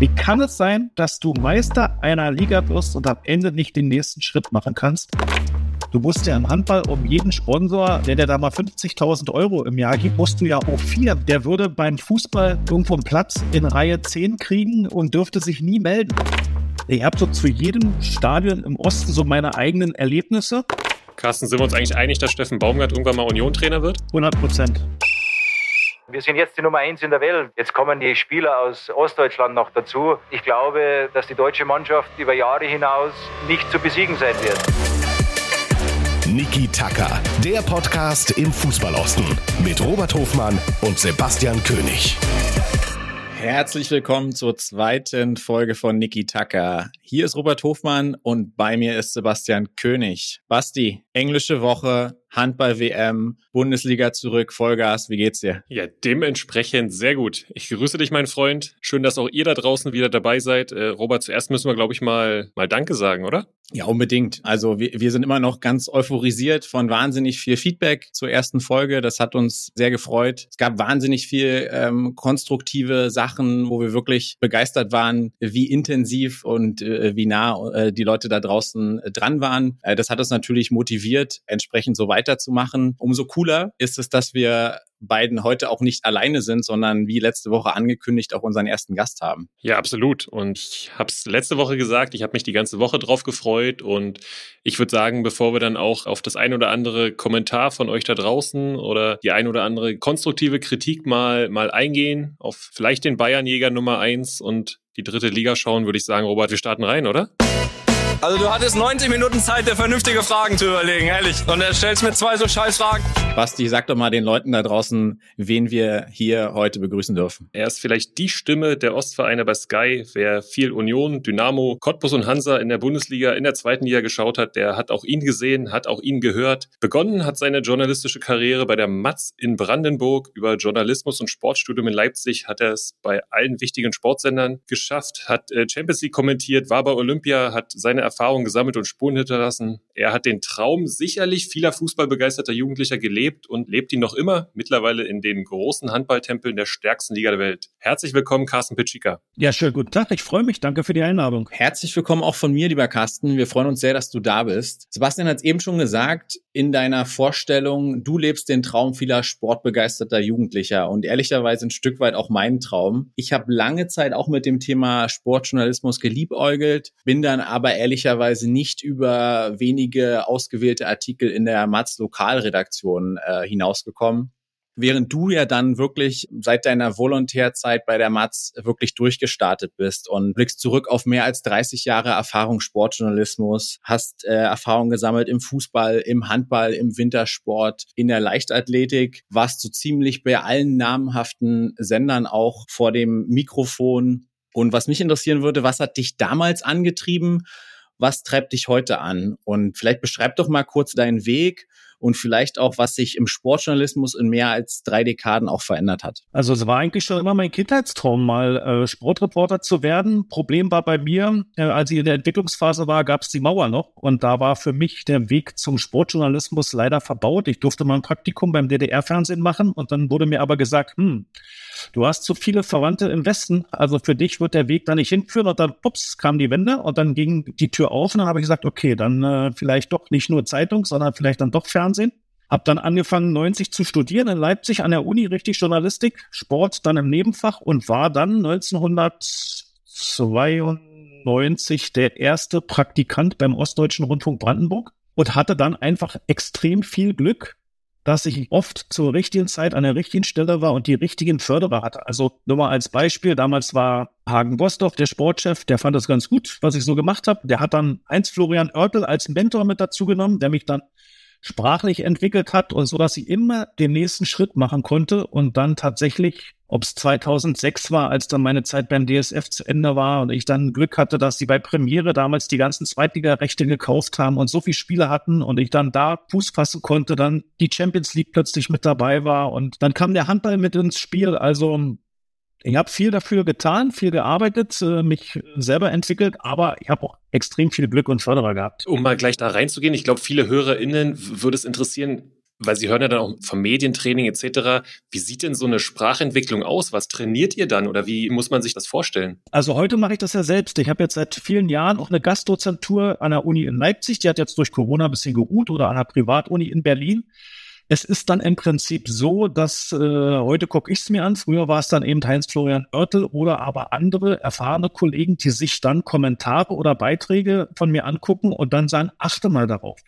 Wie kann es sein, dass du Meister einer Liga wirst und am Ende nicht den nächsten Schritt machen kannst? Du musst ja im Handball um jeden Sponsor, der dir da mal 50.000 Euro im Jahr gibt, musst du ja auch vier. Der würde beim Fußball irgendwo einen Platz in Reihe 10 kriegen und dürfte sich nie melden. Ich habe so zu jedem Stadion im Osten so meine eigenen Erlebnisse. Carsten, sind wir uns eigentlich einig, dass Steffen Baumgart irgendwann mal Union-Trainer wird? 100 Prozent. Wir sind jetzt die Nummer eins in der Welt. Jetzt kommen die Spieler aus Ostdeutschland noch dazu. Ich glaube, dass die deutsche Mannschaft über Jahre hinaus nicht zu besiegen sein wird. Niki Tacker, der Podcast im Fußballosten mit Robert Hofmann und Sebastian König. Herzlich willkommen zur zweiten Folge von Niki Tacker. Hier ist Robert Hofmann und bei mir ist Sebastian König. Basti, englische Woche, Handball-WM, Bundesliga zurück, Vollgas. Wie geht's dir? Ja, dementsprechend sehr gut. Ich grüße dich, mein Freund. Schön, dass auch ihr da draußen wieder dabei seid. Äh, Robert, zuerst müssen wir, glaube ich, mal, mal Danke sagen, oder? Ja, unbedingt. Also wir, wir sind immer noch ganz euphorisiert von wahnsinnig viel Feedback zur ersten Folge. Das hat uns sehr gefreut. Es gab wahnsinnig viel ähm, konstruktive Sachen, wo wir wirklich begeistert waren, wie intensiv und äh, wie nah äh, die Leute da draußen äh, dran waren. Äh, das hat uns natürlich motiviert, entsprechend so weiterzumachen. Umso cooler ist es, dass wir beiden heute auch nicht alleine sind, sondern wie letzte Woche angekündigt auch unseren ersten Gast haben. Ja, absolut. Und ich habe es letzte Woche gesagt, ich habe mich die ganze Woche drauf gefreut und ich würde sagen, bevor wir dann auch auf das ein oder andere Kommentar von euch da draußen oder die ein oder andere konstruktive Kritik mal, mal eingehen, auf vielleicht den Bayernjäger Nummer eins und die dritte Liga schauen, würde ich sagen, Robert, wir starten rein, oder? Also du hattest 90 Minuten Zeit, dir vernünftige Fragen zu überlegen, ehrlich. Und er stellst mir zwei so scheiß Fragen. Basti, sag doch mal den Leuten da draußen, wen wir hier heute begrüßen dürfen. Er ist vielleicht die Stimme der Ostvereine bei Sky. Wer viel Union, Dynamo, Cottbus und Hansa in der Bundesliga, in der zweiten Liga geschaut hat, der hat auch ihn gesehen, hat auch ihn gehört. Begonnen hat seine journalistische Karriere bei der Matz in Brandenburg. Über Journalismus und Sportstudium in Leipzig hat er es bei allen wichtigen Sportsendern geschafft, hat äh, Champions League kommentiert, war bei Olympia, hat seine Erfahrungen gesammelt und Spuren hinterlassen. Er hat den Traum sicherlich vieler fußballbegeisterter Jugendlicher gelebt und lebt ihn noch immer, mittlerweile in den großen Handballtempeln der stärksten Liga der Welt. Herzlich willkommen, Carsten Pitschika. Ja, schönen guten Tag. Ich freue mich. Danke für die Einladung. Herzlich willkommen auch von mir, lieber Carsten. Wir freuen uns sehr, dass du da bist. Sebastian hat es eben schon gesagt, in deiner Vorstellung, du lebst den Traum vieler sportbegeisterter Jugendlicher und ehrlicherweise ein Stück weit auch meinen Traum. Ich habe lange Zeit auch mit dem Thema Sportjournalismus geliebäugelt, bin dann aber ehrlich ehrlicherweise nicht über wenige ausgewählte Artikel in der Matz Lokalredaktion äh, hinausgekommen. Während du ja dann wirklich seit deiner Volontärzeit bei der Matz wirklich durchgestartet bist und blickst zurück auf mehr als 30 Jahre Erfahrung Sportjournalismus, hast äh, Erfahrung gesammelt im Fußball, im Handball, im Wintersport, in der Leichtathletik, warst so ziemlich bei allen namhaften Sendern auch vor dem Mikrofon. Und was mich interessieren würde, was hat dich damals angetrieben? Was treibt dich heute an? Und vielleicht beschreib doch mal kurz deinen Weg und vielleicht auch, was sich im Sportjournalismus in mehr als drei Dekaden auch verändert hat. Also es war eigentlich schon immer mein Kindheitstraum, mal äh, Sportreporter zu werden. Problem war bei mir, äh, als ich in der Entwicklungsphase war, gab es die Mauer noch und da war für mich der Weg zum Sportjournalismus leider verbaut. Ich durfte mal ein Praktikum beim DDR-Fernsehen machen und dann wurde mir aber gesagt, hm, du hast zu viele Verwandte im Westen, also für dich wird der Weg da nicht hinführen und dann, ups, kam die Wende und dann ging die Tür auf und dann habe ich gesagt, okay, dann äh, vielleicht doch nicht nur Zeitung, sondern vielleicht dann doch Fernsehen. Hab dann angefangen, 90 zu studieren in Leipzig an der Uni, richtig Journalistik, Sport dann im Nebenfach und war dann 1992 der erste Praktikant beim Ostdeutschen Rundfunk Brandenburg und hatte dann einfach extrem viel Glück, dass ich oft zur richtigen Zeit an der richtigen Stelle war und die richtigen Förderer hatte. Also nur mal als Beispiel, damals war Hagen Bosdorf, der Sportchef, der fand das ganz gut, was ich so gemacht habe. Der hat dann Heinz Florian Oertel als Mentor mit dazu genommen, der mich dann sprachlich entwickelt hat und so, dass ich immer den nächsten Schritt machen konnte und dann tatsächlich ob es 2006 war, als dann meine Zeit beim DSF zu Ende war und ich dann Glück hatte, dass sie bei Premiere damals die ganzen Zweitliga-Rechte gekauft haben und so viele Spiele hatten und ich dann da Fuß fassen konnte, dann die Champions League plötzlich mit dabei war und dann kam der Handball mit ins Spiel. Also ich habe viel dafür getan, viel gearbeitet, äh, mich selber entwickelt, aber ich habe auch extrem viel Glück und Förderer gehabt. Um mal gleich da reinzugehen, ich glaube, viele HörerInnen würde es interessieren, weil Sie hören ja dann auch vom Medientraining etc. Wie sieht denn so eine Sprachentwicklung aus? Was trainiert ihr dann oder wie muss man sich das vorstellen? Also heute mache ich das ja selbst. Ich habe jetzt seit vielen Jahren auch eine Gastdozentur an der Uni in Leipzig. Die hat jetzt durch Corona ein bisschen geruht oder an der Privatuni in Berlin. Es ist dann im Prinzip so, dass äh, heute gucke ich es mir an. Früher war es dann eben Heinz-Florian Oertel oder aber andere erfahrene Kollegen, die sich dann Kommentare oder Beiträge von mir angucken und dann sagen, achte mal darauf.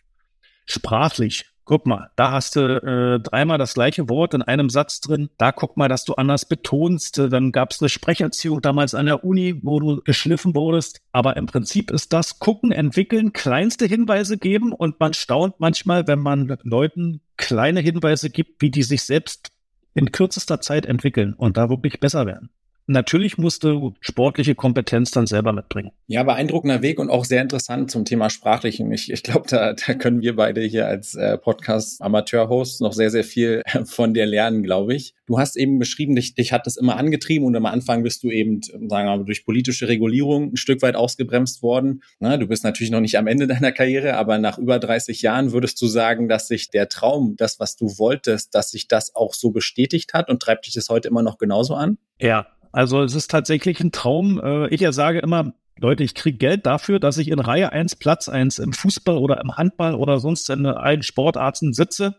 Sprachlich, guck mal, da hast du äh, dreimal das gleiche Wort in einem Satz drin. Da guck mal, dass du anders betonst. Dann gab es eine Sprecherziehung damals an der Uni, wo du geschliffen wurdest. Aber im Prinzip ist das gucken, entwickeln, kleinste Hinweise geben und man staunt manchmal, wenn man Leuten kleine Hinweise gibt, wie die sich selbst in kürzester Zeit entwickeln und da wirklich besser werden. Natürlich musste sportliche Kompetenz dann selber mitbringen. Ja, beeindruckender Weg und auch sehr interessant zum Thema Sprachlichen. Ich, ich glaube, da, da können wir beide hier als äh, Podcast-Amateur-Hosts noch sehr, sehr viel von dir lernen, glaube ich. Du hast eben beschrieben, dich, dich hat das immer angetrieben und am Anfang bist du eben, sagen wir mal, durch politische Regulierung ein Stück weit ausgebremst worden. Na, du bist natürlich noch nicht am Ende deiner Karriere, aber nach über 30 Jahren würdest du sagen, dass sich der Traum, das, was du wolltest, dass sich das auch so bestätigt hat und treibt dich das heute immer noch genauso an? Ja, also es ist tatsächlich ein Traum. Äh, ich ja sage immer, Leute, ich kriege Geld dafür, dass ich in Reihe 1, Platz 1 im Fußball oder im Handball oder sonst in allen Sportarten sitze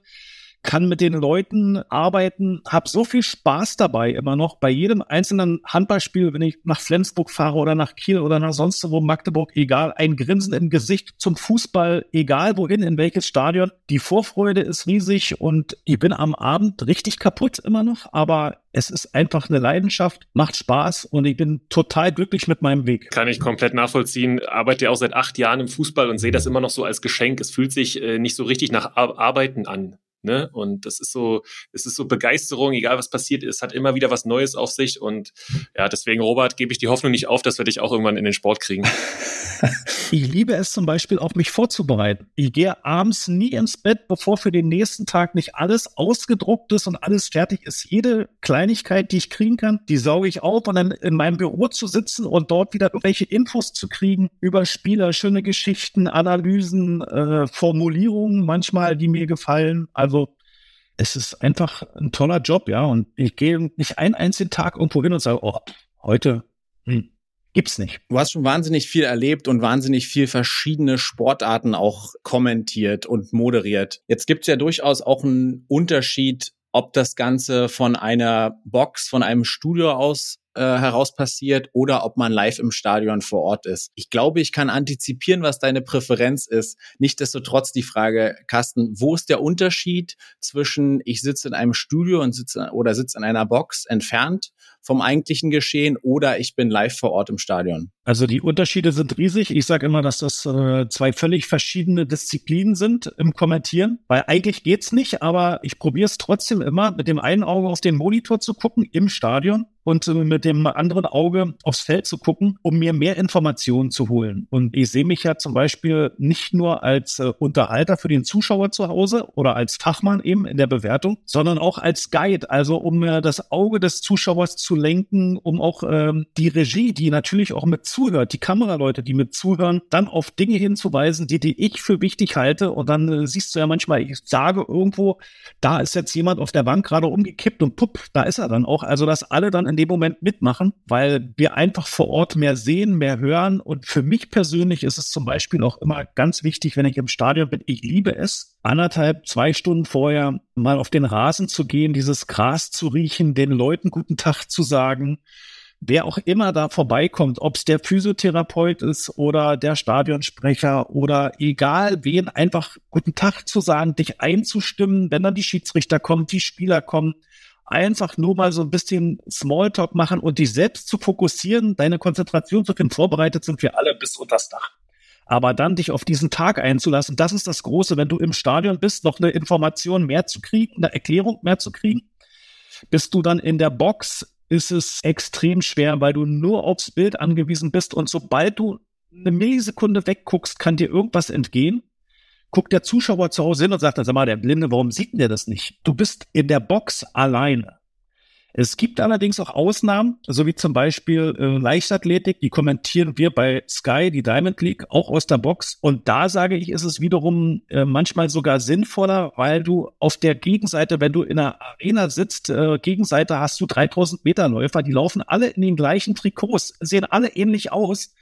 kann mit den Leuten arbeiten, habe so viel Spaß dabei immer noch bei jedem einzelnen Handballspiel, wenn ich nach Flensburg fahre oder nach Kiel oder nach sonst wo Magdeburg, egal, ein Grinsen im Gesicht zum Fußball, egal wohin, in welches Stadion. Die Vorfreude ist riesig und ich bin am Abend richtig kaputt immer noch, aber es ist einfach eine Leidenschaft, macht Spaß und ich bin total glücklich mit meinem Weg. Kann ich komplett nachvollziehen. Arbeite ja auch seit acht Jahren im Fußball und sehe das immer noch so als Geschenk. Es fühlt sich äh, nicht so richtig nach Arbeiten an. Ne? Und das ist so, es ist so Begeisterung, egal was passiert ist, hat immer wieder was Neues auf sich. Und ja, deswegen, Robert, gebe ich die Hoffnung nicht auf, dass wir dich auch irgendwann in den Sport kriegen. ich liebe es zum Beispiel auch, mich vorzubereiten. Ich gehe abends nie ins Bett, bevor für den nächsten Tag nicht alles ausgedruckt ist und alles fertig ist. Jede Kleinigkeit, die ich kriegen kann, die sauge ich auf und dann in meinem Büro zu sitzen und dort wieder irgendwelche Infos zu kriegen über Spieler, schöne Geschichten, Analysen, äh, Formulierungen manchmal, die mir gefallen. Also es ist einfach ein toller Job, ja. Und ich gehe nicht einen einzigen Tag irgendwo hin und sage, oh, heute hm, gibt's nicht. Du hast schon wahnsinnig viel erlebt und wahnsinnig viel verschiedene Sportarten auch kommentiert und moderiert. Jetzt gibt's ja durchaus auch einen Unterschied, ob das Ganze von einer Box, von einem Studio aus äh, heraus passiert oder ob man live im Stadion vor Ort ist. Ich glaube, ich kann antizipieren, was deine Präferenz ist. Nichtsdestotrotz die Frage, Carsten, wo ist der Unterschied zwischen ich sitze in einem Studio und sitze oder sitze in einer Box entfernt vom eigentlichen Geschehen oder ich bin live vor Ort im Stadion? Also die Unterschiede sind riesig. Ich sage immer, dass das äh, zwei völlig verschiedene Disziplinen sind im Kommentieren, weil eigentlich geht's nicht, aber ich probiere es trotzdem immer, mit dem einen Auge auf den Monitor zu gucken im Stadion und äh, mit dem anderen Auge aufs Feld zu gucken, um mir mehr Informationen zu holen. Und ich sehe mich ja zum Beispiel nicht nur als äh, Unterhalter für den Zuschauer zu Hause oder als Fachmann eben in der Bewertung, sondern auch als Guide, also um äh, das Auge des Zuschauers zu lenken, um auch ähm, die Regie, die natürlich auch mit zuhört, die Kameraleute, die mit zuhören, dann auf Dinge hinzuweisen, die, die ich für wichtig halte. Und dann äh, siehst du ja manchmal, ich sage irgendwo, da ist jetzt jemand auf der Bank gerade umgekippt und pupp, da ist er dann auch. Also, dass alle dann in dem Moment mitmachen, weil wir einfach vor Ort mehr sehen, mehr hören. Und für mich persönlich ist es zum Beispiel auch immer ganz wichtig, wenn ich im Stadion bin, ich liebe es, anderthalb, zwei Stunden vorher mal auf den Rasen zu gehen, dieses Gras zu riechen, den Leuten guten Tag zu sagen, wer auch immer da vorbeikommt, ob es der Physiotherapeut ist oder der Stadionsprecher oder egal wen, einfach guten Tag zu sagen, dich einzustimmen, wenn dann die Schiedsrichter kommen, die Spieler kommen, einfach nur mal so ein bisschen Smalltalk machen und dich selbst zu fokussieren, deine Konzentration zu finden. Vorbereitet sind wir alle bis unter das Dach. Aber dann dich auf diesen Tag einzulassen, das ist das Große, wenn du im Stadion bist, noch eine Information mehr zu kriegen, eine Erklärung mehr zu kriegen. Bist du dann in der Box, ist es extrem schwer, weil du nur aufs Bild angewiesen bist und sobald du eine Millisekunde wegguckst, kann dir irgendwas entgehen guckt der Zuschauer zu Hause hin und sagt, sag mal, der Blinde, warum sieht denn der das nicht? Du bist in der Box alleine. Es gibt allerdings auch Ausnahmen, so wie zum Beispiel äh, Leichtathletik, die kommentieren wir bei Sky, die Diamond League, auch aus der Box. Und da sage ich, ist es wiederum äh, manchmal sogar sinnvoller, weil du auf der Gegenseite, wenn du in einer Arena sitzt, äh, Gegenseite hast du 3000 Meter Läufer, die laufen alle in den gleichen Trikots, sehen alle ähnlich aus.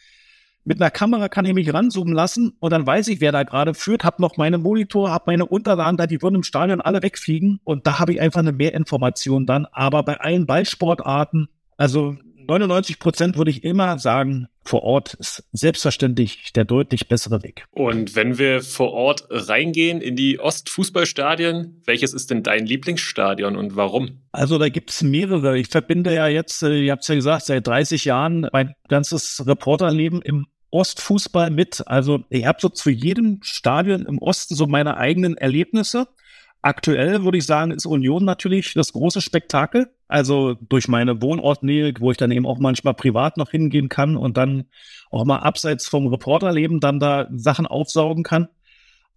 Mit einer Kamera kann ich mich ranzoomen lassen und dann weiß ich, wer da gerade führt, hab noch meine Monitor, hab meine Unterlagen da, die würden im Stadion alle wegfliegen und da habe ich einfach eine Mehrinformation dann. Aber bei allen Ballsportarten, also 99 Prozent würde ich immer sagen, vor Ort ist selbstverständlich der deutlich bessere Weg. Und wenn wir vor Ort reingehen in die Ostfußballstadien, welches ist denn dein Lieblingsstadion und warum? Also da gibt's mehrere. Ich verbinde ja jetzt, äh, ihr habt ja gesagt, seit 30 Jahren mein ganzes Reporterleben im Ostfußball mit. Also ich habe so zu jedem Stadion im Osten so meine eigenen Erlebnisse. Aktuell würde ich sagen, ist Union natürlich das große Spektakel. Also durch meine Wohnortnähe, wo ich dann eben auch manchmal privat noch hingehen kann und dann auch mal abseits vom Reporterleben dann da Sachen aufsaugen kann.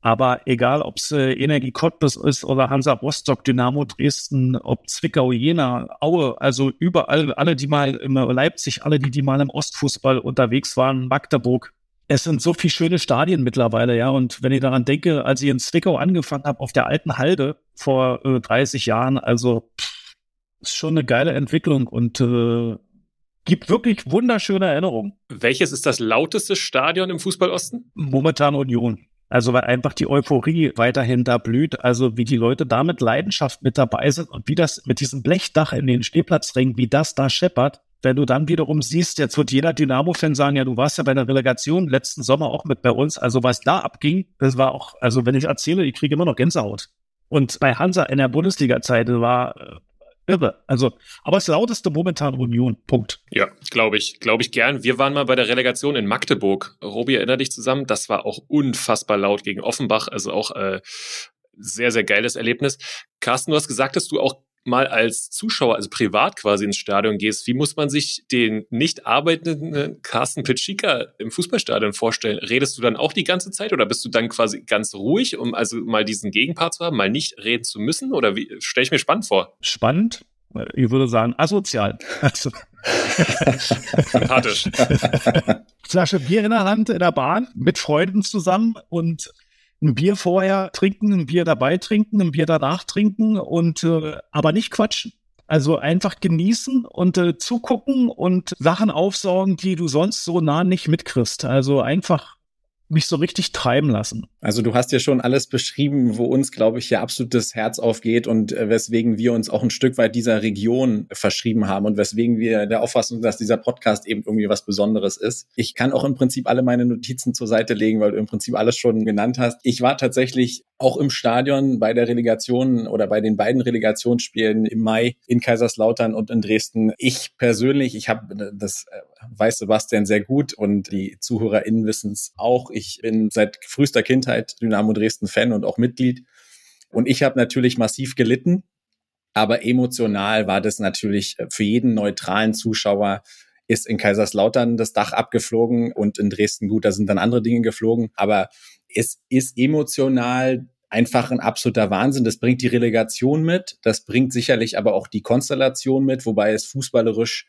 Aber egal, ob es äh, Energie Cottbus ist oder Hansa Rostock, Dynamo Dresden, ob Zwickau, Jena, Aue, also überall, alle, die mal im Leipzig, alle, die, die mal im Ostfußball unterwegs waren, Magdeburg, es sind so viele schöne Stadien mittlerweile, ja. Und wenn ich daran denke, als ich in Zwickau angefangen habe, auf der alten Halde vor äh, 30 Jahren, also pff, ist schon eine geile Entwicklung und äh, gibt wirklich wunderschöne Erinnerungen. Welches ist das lauteste Stadion im Fußballosten? Momentan Union. Also weil einfach die Euphorie weiterhin da blüht, also wie die Leute da mit Leidenschaft mit dabei sind und wie das mit diesem Blechdach in den Stehplatzringen, wie das da scheppert, wenn du dann wiederum siehst, jetzt wird jeder Dynamo-Fan sagen, ja, du warst ja bei der Relegation letzten Sommer auch mit bei uns. Also was da abging, das war auch, also wenn ich erzähle, ich kriege immer noch Gänsehaut. Und bei Hansa in der Bundesliga-Zeit war äh, irre. Also, aber das lauteste momentan Union. Punkt. Ja, glaube ich, glaube ich gern. Wir waren mal bei der Relegation in Magdeburg. Robi, erinnere dich zusammen. Das war auch unfassbar laut gegen Offenbach. Also auch äh, sehr, sehr geiles Erlebnis. Carsten, du hast gesagt, dass du auch mal als Zuschauer, also privat quasi ins Stadion gehst, wie muss man sich den nicht arbeitenden Carsten Pitschika im Fußballstadion vorstellen? Redest du dann auch die ganze Zeit oder bist du dann quasi ganz ruhig, um also mal diesen Gegenpart zu haben, mal nicht reden zu müssen? Oder wie stelle ich mir spannend vor? Spannend. Ich würde sagen, asozial. Also. Sympathisch. Flasche Bier in der Hand in der Bahn mit Freunden zusammen und ein Bier vorher trinken, ein Bier dabei trinken, ein Bier danach trinken und äh, aber nicht quatschen. Also einfach genießen und äh, zugucken und Sachen aufsaugen, die du sonst so nah nicht mitkriegst. Also einfach mich so richtig treiben lassen. Also du hast ja schon alles beschrieben, wo uns, glaube ich, ja absolut das Herz aufgeht und äh, weswegen wir uns auch ein Stück weit dieser Region verschrieben haben und weswegen wir der Auffassung, dass dieser Podcast eben irgendwie was Besonderes ist. Ich kann auch im Prinzip alle meine Notizen zur Seite legen, weil du im Prinzip alles schon genannt hast. Ich war tatsächlich auch im Stadion bei der Relegation oder bei den beiden Relegationsspielen im Mai in Kaiserslautern und in Dresden. Ich persönlich, ich habe das äh, weiß Sebastian sehr gut und die ZuhörerInnen wissen es auch. Ich bin seit frühester Kindheit Dynamo Dresden Fan und auch Mitglied. Und ich habe natürlich massiv gelitten, aber emotional war das natürlich für jeden neutralen Zuschauer ist in Kaiserslautern das Dach abgeflogen und in Dresden gut, da sind dann andere Dinge geflogen. Aber es ist emotional einfach ein absoluter Wahnsinn. Das bringt die Relegation mit, das bringt sicherlich aber auch die Konstellation mit, wobei es fußballerisch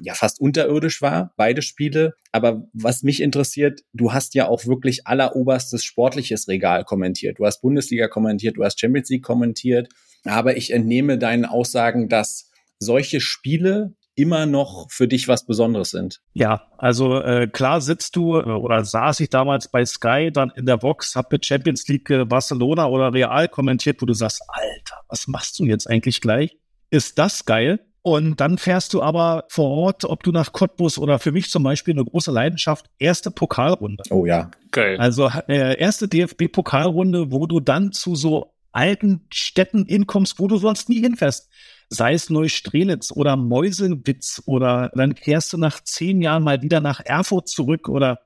ja fast unterirdisch war, beide Spiele. Aber was mich interessiert, du hast ja auch wirklich alleroberstes sportliches Regal kommentiert. Du hast Bundesliga kommentiert, du hast Champions League kommentiert. Aber ich entnehme deinen Aussagen, dass solche Spiele immer noch für dich was Besonderes sind. Ja, also äh, klar sitzt du äh, oder saß ich damals bei Sky dann in der Box, hab mit Champions League äh, Barcelona oder Real kommentiert, wo du sagst, Alter, was machst du jetzt eigentlich gleich? Ist das geil? Und dann fährst du aber vor Ort, ob du nach Cottbus oder für mich zum Beispiel eine große Leidenschaft, erste Pokalrunde. Oh ja. Geil. Also äh, erste DFB-Pokalrunde, wo du dann zu so alten Städten hinkommst, wo du sonst nie hinfährst sei es Neustrelitz oder Meuselwitz oder dann kehrst du nach zehn Jahren mal wieder nach Erfurt zurück oder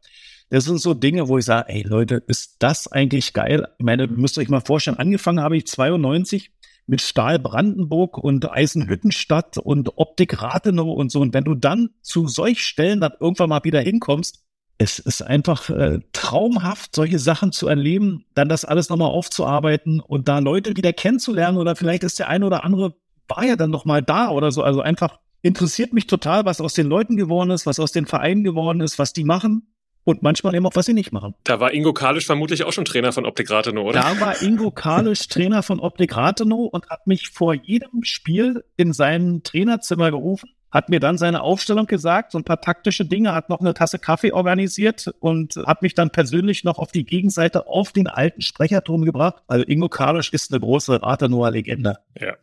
das sind so Dinge, wo ich sage, ey Leute, ist das eigentlich geil? Ich meine, müsst ihr euch mal vorstellen, angefangen habe ich 92 mit Stahl Brandenburg und Eisenhüttenstadt und Optik Rathenow und so. Und wenn du dann zu solch Stellen dann irgendwann mal wieder hinkommst, es ist einfach äh, traumhaft, solche Sachen zu erleben, dann das alles nochmal aufzuarbeiten und da Leute wieder kennenzulernen oder vielleicht ist der eine oder andere war ja dann noch mal da oder so. Also einfach interessiert mich total, was aus den Leuten geworden ist, was aus den Vereinen geworden ist, was die machen und manchmal eben auch, was sie nicht machen. Da war Ingo Kalisch vermutlich auch schon Trainer von Optik Rathenow, oder? Da war Ingo Kalisch Trainer von Optik Rathenow und hat mich vor jedem Spiel in sein Trainerzimmer gerufen, hat mir dann seine Aufstellung gesagt, so ein paar taktische Dinge, hat noch eine Tasse Kaffee organisiert und hat mich dann persönlich noch auf die Gegenseite auf den alten Sprecherturm gebracht. Also Ingo Kalisch ist eine große Rathenower Legende. Ja.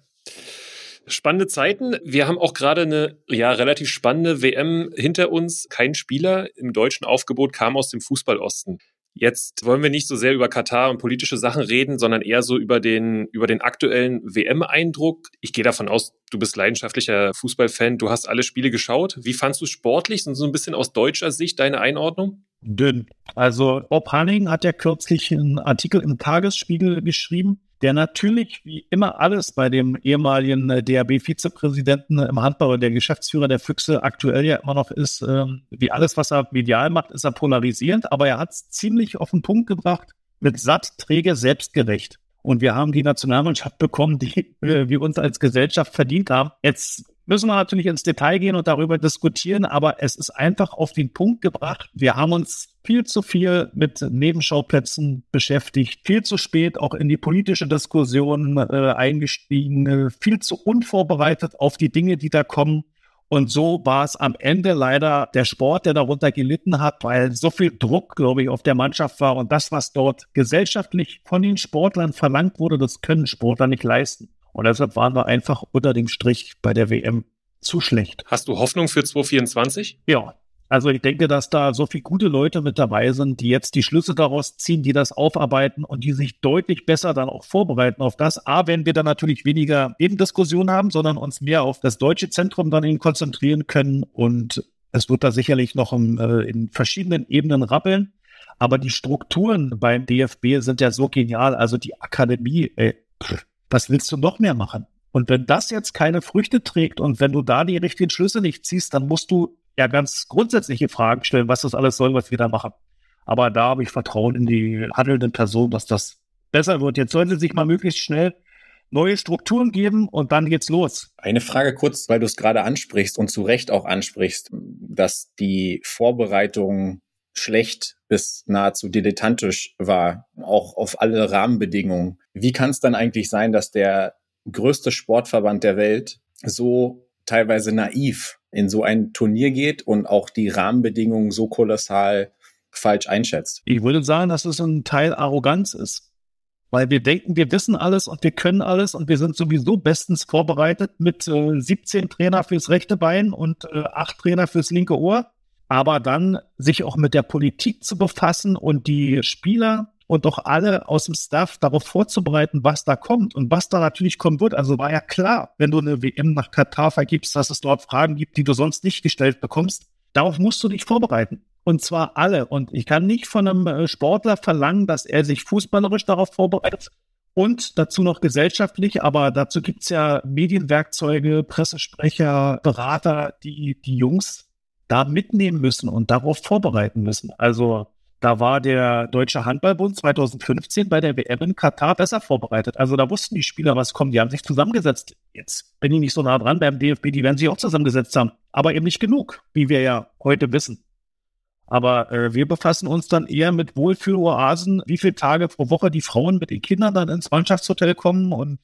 Spannende Zeiten. Wir haben auch gerade eine ja relativ spannende WM hinter uns. Kein Spieler im deutschen Aufgebot kam aus dem Fußballosten. Jetzt wollen wir nicht so sehr über Katar und politische Sachen reden, sondern eher so über den, über den aktuellen WM-Eindruck. Ich gehe davon aus, du bist leidenschaftlicher Fußballfan. Du hast alle Spiele geschaut. Wie fandst du sportlich und so ein bisschen aus deutscher Sicht deine Einordnung? Dünn. Also Bob Hanning hat ja kürzlich einen Artikel im Tagesspiegel geschrieben, der natürlich wie immer alles bei dem ehemaligen äh, DRB-Vizepräsidenten im Handball und der Geschäftsführer der Füchse aktuell ja immer noch ist, ähm, wie alles, was er medial macht, ist er polarisierend, aber er hat es ziemlich auf den Punkt gebracht, mit satt, träge, selbstgerecht. Und wir haben die Nationalmannschaft bekommen, die äh, wir uns als Gesellschaft verdient haben. Jetzt müssen wir natürlich ins Detail gehen und darüber diskutieren, aber es ist einfach auf den Punkt gebracht. Wir haben uns viel zu viel mit Nebenschauplätzen beschäftigt, viel zu spät auch in die politische Diskussion äh, eingestiegen, viel zu unvorbereitet auf die Dinge, die da kommen. Und so war es am Ende leider der Sport, der darunter gelitten hat, weil so viel Druck, glaube ich, auf der Mannschaft war. Und das, was dort gesellschaftlich von den Sportlern verlangt wurde, das können Sportler nicht leisten. Und deshalb waren wir einfach unter dem Strich bei der WM zu schlecht. Hast du Hoffnung für 2024? Ja. Also ich denke, dass da so viele gute Leute mit dabei sind, die jetzt die Schlüsse daraus ziehen, die das aufarbeiten und die sich deutlich besser dann auch vorbereiten auf das. A, werden wir dann natürlich weniger Ebendiskussionen haben, sondern uns mehr auf das deutsche Zentrum dann eben konzentrieren können. Und es wird da sicherlich noch in, äh, in verschiedenen Ebenen rappeln. Aber die Strukturen beim DFB sind ja so genial. Also die Akademie, ey, was willst du noch mehr machen? Und wenn das jetzt keine Früchte trägt und wenn du da die richtigen Schlüsse nicht ziehst, dann musst du ja ganz grundsätzliche Fragen stellen, was das alles soll, was wir da machen. Aber da habe ich Vertrauen in die handelnden Personen, dass das besser wird. Jetzt sollte sich mal möglichst schnell neue Strukturen geben und dann geht's los. Eine Frage kurz, weil du es gerade ansprichst und zu Recht auch ansprichst, dass die Vorbereitung schlecht bis nahezu dilettantisch war, auch auf alle Rahmenbedingungen. Wie kann es dann eigentlich sein, dass der größte Sportverband der Welt so teilweise naiv in so ein Turnier geht und auch die Rahmenbedingungen so kolossal falsch einschätzt? Ich würde sagen, dass es ein Teil Arroganz ist. Weil wir denken, wir wissen alles und wir können alles und wir sind sowieso bestens vorbereitet mit äh, 17 Trainer fürs rechte Bein und äh, 8 Trainer fürs linke Ohr aber dann sich auch mit der Politik zu befassen und die Spieler und auch alle aus dem Staff darauf vorzubereiten, was da kommt und was da natürlich kommen wird. Also war ja klar, wenn du eine WM nach Katar vergibst, dass es dort Fragen gibt, die du sonst nicht gestellt bekommst. Darauf musst du dich vorbereiten. Und zwar alle. Und ich kann nicht von einem äh, Sportler verlangen, dass er sich fußballerisch darauf vorbereitet und dazu noch gesellschaftlich. Aber dazu gibt's ja Medienwerkzeuge, Pressesprecher, Berater, die die Jungs da mitnehmen müssen und darauf vorbereiten müssen. Also da war der Deutsche Handballbund 2015 bei der WM in Katar besser vorbereitet. Also da wussten die Spieler, was kommt. Die haben sich zusammengesetzt. Jetzt bin ich nicht so nah dran beim DFB, die werden sich auch zusammengesetzt haben. Aber eben nicht genug, wie wir ja heute wissen. Aber äh, wir befassen uns dann eher mit Wohlfühloasen, wie viele Tage pro Woche die Frauen mit den Kindern dann ins Mannschaftshotel kommen und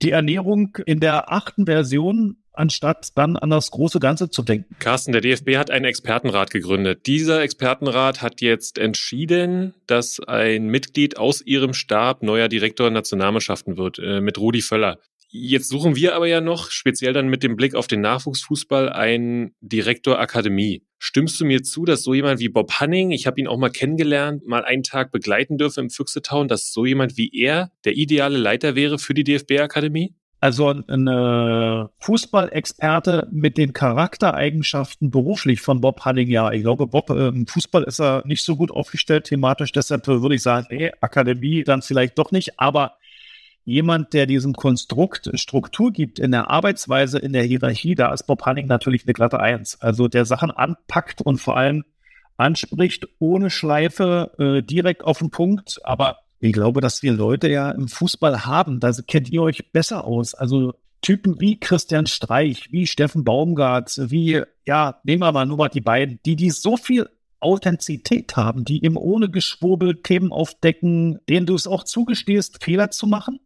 die Ernährung in der achten Version anstatt dann an das große Ganze zu denken. Carsten, der DFB hat einen Expertenrat gegründet. Dieser Expertenrat hat jetzt entschieden, dass ein Mitglied aus ihrem Stab neuer Direktor Nationalmannschaften wird, äh, mit Rudi Völler. Jetzt suchen wir aber ja noch, speziell dann mit dem Blick auf den Nachwuchsfußball, einen Direktor Akademie. Stimmst du mir zu, dass so jemand wie Bob Hanning, ich habe ihn auch mal kennengelernt, mal einen Tag begleiten dürfen im Füchsetown, dass so jemand wie er der ideale Leiter wäre für die DFB-Akademie? Also ein Fußballexperte mit den Charaktereigenschaften beruflich von Bob Hanning, ja, ich glaube, Bob im Fußball ist er nicht so gut aufgestellt thematisch, deshalb würde ich sagen, nee, Akademie dann vielleicht doch nicht, aber jemand, der diesem Konstrukt Struktur gibt in der Arbeitsweise, in der Hierarchie, da ist Bob Hanning natürlich eine glatte Eins. Also der Sachen anpackt und vor allem anspricht, ohne Schleife, äh, direkt auf den Punkt, aber ich glaube, dass wir Leute ja im Fußball haben, da kennt ihr euch besser aus. Also Typen wie Christian Streich, wie Steffen Baumgart, wie, ja, nehmen wir mal nur mal die beiden, die, die so viel Authentizität haben, die eben ohne Geschwurbel Themen aufdecken, denen du es auch zugestehst, Fehler zu machen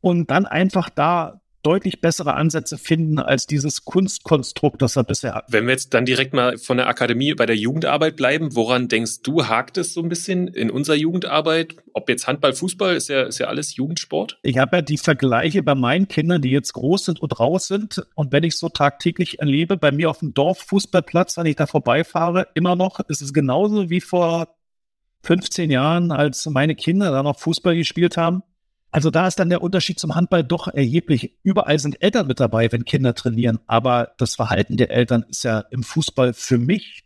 und dann einfach da deutlich bessere Ansätze finden als dieses Kunstkonstrukt, das er bisher hat. Wenn wir jetzt dann direkt mal von der Akademie bei der Jugendarbeit bleiben, woran denkst du, hakt es so ein bisschen in unserer Jugendarbeit? Ob jetzt Handball, Fußball, ist ja, ist ja alles Jugendsport? Ich habe ja die Vergleiche bei meinen Kindern, die jetzt groß sind und raus sind. Und wenn ich so tagtäglich erlebe, bei mir auf dem Dorffußballplatz, wenn ich da vorbeifahre, immer noch ist es genauso wie vor 15 Jahren, als meine Kinder da noch Fußball gespielt haben. Also da ist dann der Unterschied zum Handball doch erheblich. Überall sind Eltern mit dabei, wenn Kinder trainieren, aber das Verhalten der Eltern ist ja im Fußball für mich,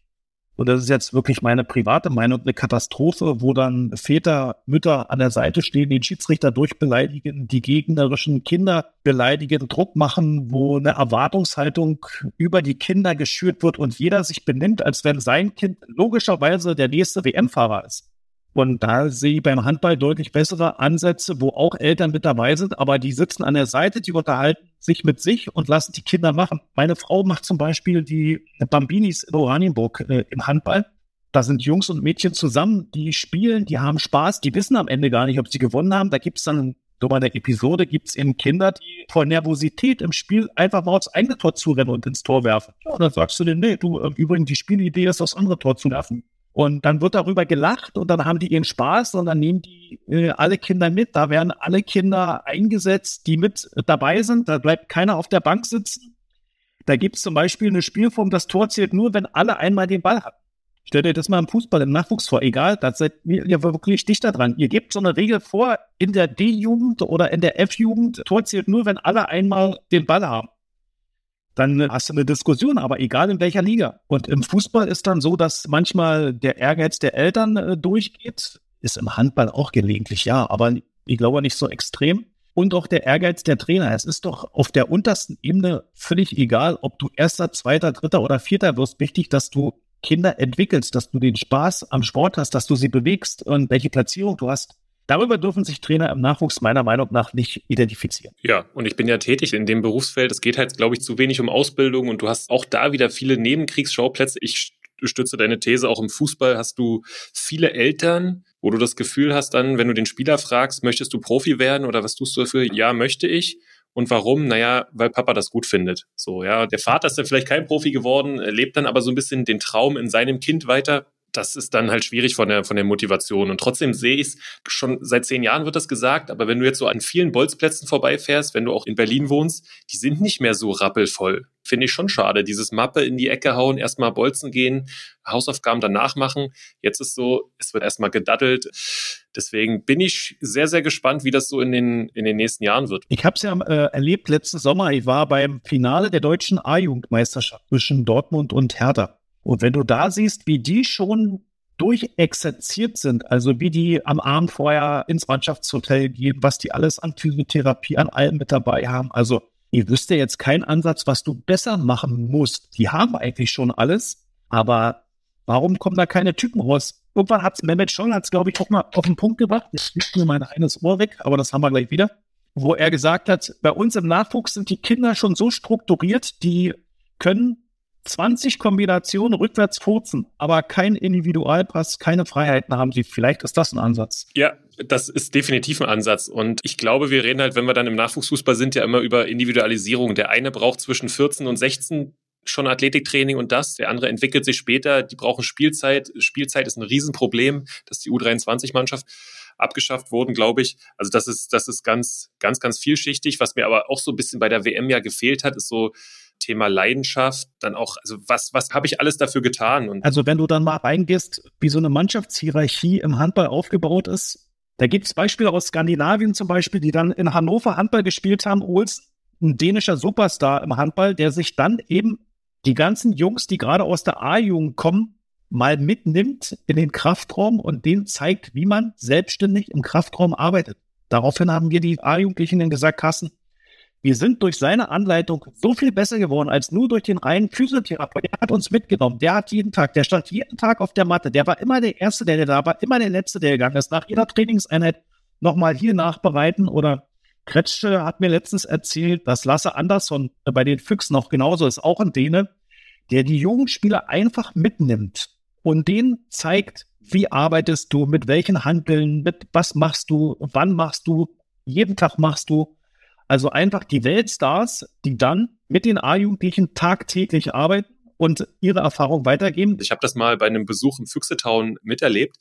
und das ist jetzt wirklich meine private Meinung, eine Katastrophe, wo dann Väter, Mütter an der Seite stehen, den Schiedsrichter durchbeleidigen, die gegnerischen Kinder beleidigen, Druck machen, wo eine Erwartungshaltung über die Kinder geschürt wird und jeder sich benimmt, als wenn sein Kind logischerweise der nächste WM-Fahrer ist. Und da sehe ich beim Handball deutlich bessere Ansätze, wo auch Eltern mit dabei sind, aber die sitzen an der Seite, die unterhalten sich mit sich und lassen die Kinder machen. Meine Frau macht zum Beispiel die Bambinis in Oranienburg äh, im Handball. Da sind Jungs und Mädchen zusammen, die spielen, die haben Spaß, die wissen am Ende gar nicht, ob sie gewonnen haben. Da gibt es dann so bei der Episode gibt es eben Kinder, die vor Nervosität im Spiel einfach mal aufs eigene Tor zurennen und ins Tor werfen. Ja, und dann sagst du denen, nee, du, äh, übrigens, die Spielidee ist, aufs andere Tor zu werfen. Und dann wird darüber gelacht und dann haben die ihren Spaß und dann nehmen die äh, alle Kinder mit. Da werden alle Kinder eingesetzt, die mit dabei sind. Da bleibt keiner auf der Bank sitzen. Da gibt es zum Beispiel eine Spielform, das Tor zählt nur, wenn alle einmal den Ball haben. Stellt euch das mal im Fußball, im Nachwuchs vor. Egal, da seid ihr wirklich dichter dran. Ihr gebt so eine Regel vor, in der D-Jugend oder in der F-Jugend, Tor zählt nur, wenn alle einmal den Ball haben dann hast du eine Diskussion, aber egal in welcher Liga. Und im Fußball ist dann so, dass manchmal der Ehrgeiz der Eltern äh, durchgeht. Ist im Handball auch gelegentlich, ja, aber ich glaube nicht so extrem. Und auch der Ehrgeiz der Trainer. Es ist doch auf der untersten Ebene völlig egal, ob du erster, zweiter, dritter oder vierter wirst. Wichtig, dass du Kinder entwickelst, dass du den Spaß am Sport hast, dass du sie bewegst und welche Platzierung du hast. Darüber dürfen sich Trainer im Nachwuchs meiner Meinung nach nicht identifizieren. Ja, und ich bin ja tätig in dem Berufsfeld. Es geht halt, glaube ich, zu wenig um Ausbildung und du hast auch da wieder viele Nebenkriegsschauplätze. Ich stütze deine These auch im Fußball. Hast du viele Eltern, wo du das Gefühl hast, dann, wenn du den Spieler fragst, möchtest du Profi werden oder was tust du dafür? Ja, möchte ich. Und warum? Naja, weil Papa das gut findet. So, ja. Der Vater ist dann vielleicht kein Profi geworden, lebt dann aber so ein bisschen den Traum in seinem Kind weiter das ist dann halt schwierig von der, von der Motivation. Und trotzdem sehe ich es, schon seit zehn Jahren wird das gesagt, aber wenn du jetzt so an vielen Bolzplätzen vorbeifährst, wenn du auch in Berlin wohnst, die sind nicht mehr so rappelvoll. Finde ich schon schade. Dieses Mappe in die Ecke hauen, erstmal bolzen gehen, Hausaufgaben danach machen. Jetzt ist so, es wird erstmal gedaddelt. Deswegen bin ich sehr, sehr gespannt, wie das so in den, in den nächsten Jahren wird. Ich habe es ja äh, erlebt letzten Sommer. Ich war beim Finale der deutschen A-Jugendmeisterschaft zwischen Dortmund und Hertha. Und wenn du da siehst, wie die schon durchexerziert sind, also wie die am Abend vorher ins Mannschaftshotel gehen, was die alles an Physiotherapie, an allem mit dabei haben. Also ich wüsste jetzt keinen Ansatz, was du besser machen musst. Die haben eigentlich schon alles, aber warum kommen da keine Typen raus? Irgendwann hat Mehmet Scholl, hat es glaube ich auch mal auf den Punkt gebracht, jetzt fliegt mir mein eines Ohr weg, aber das haben wir gleich wieder, wo er gesagt hat, bei uns im Nachwuchs sind die Kinder schon so strukturiert, die können 20 Kombinationen rückwärts furzen, aber kein Individualpass, keine Freiheiten haben sie. Vielleicht ist das ein Ansatz. Ja, das ist definitiv ein Ansatz. Und ich glaube, wir reden halt, wenn wir dann im Nachwuchsfußball sind, ja immer über Individualisierung. Der eine braucht zwischen 14 und 16 schon Athletiktraining und das. Der andere entwickelt sich später. Die brauchen Spielzeit. Spielzeit ist ein Riesenproblem, dass die U23-Mannschaft abgeschafft wurden, glaube ich. Also das ist, das ist ganz, ganz, ganz vielschichtig. Was mir aber auch so ein bisschen bei der WM ja gefehlt hat, ist so Thema Leidenschaft, dann auch, also was, was habe ich alles dafür getan? Und also wenn du dann mal reingehst, wie so eine Mannschaftshierarchie im Handball aufgebaut ist, da gibt es Beispiele aus Skandinavien zum Beispiel, die dann in Hannover Handball gespielt haben, Olsen, ein dänischer Superstar im Handball, der sich dann eben die ganzen Jungs, die gerade aus der A-Jugend kommen, mal mitnimmt in den Kraftraum und denen zeigt, wie man selbstständig im Kraftraum arbeitet. Daraufhin haben wir die A-Jugendlichen gesagt, Kassen, wir sind durch seine Anleitung so viel besser geworden als nur durch den reinen Physiotherapeut. Der hat uns mitgenommen. Der hat jeden Tag, der stand jeden Tag auf der Matte. Der war immer der Erste, der da war, immer der Letzte, der gegangen ist. Nach jeder Trainingseinheit nochmal hier nachbereiten oder Kretsche hat mir letztens erzählt, dass Lasse Andersson bei den Füchsen noch genauso ist, auch ein Däne, der die Jugendspieler einfach mitnimmt und denen zeigt, wie arbeitest du, mit welchen Handeln, mit was machst du, wann machst du, jeden Tag machst du. Also einfach die Weltstars, die dann mit den A-Jugendlichen tagtäglich arbeiten und ihre Erfahrung weitergeben. Ich habe das mal bei einem Besuch im Füchsetown miterlebt.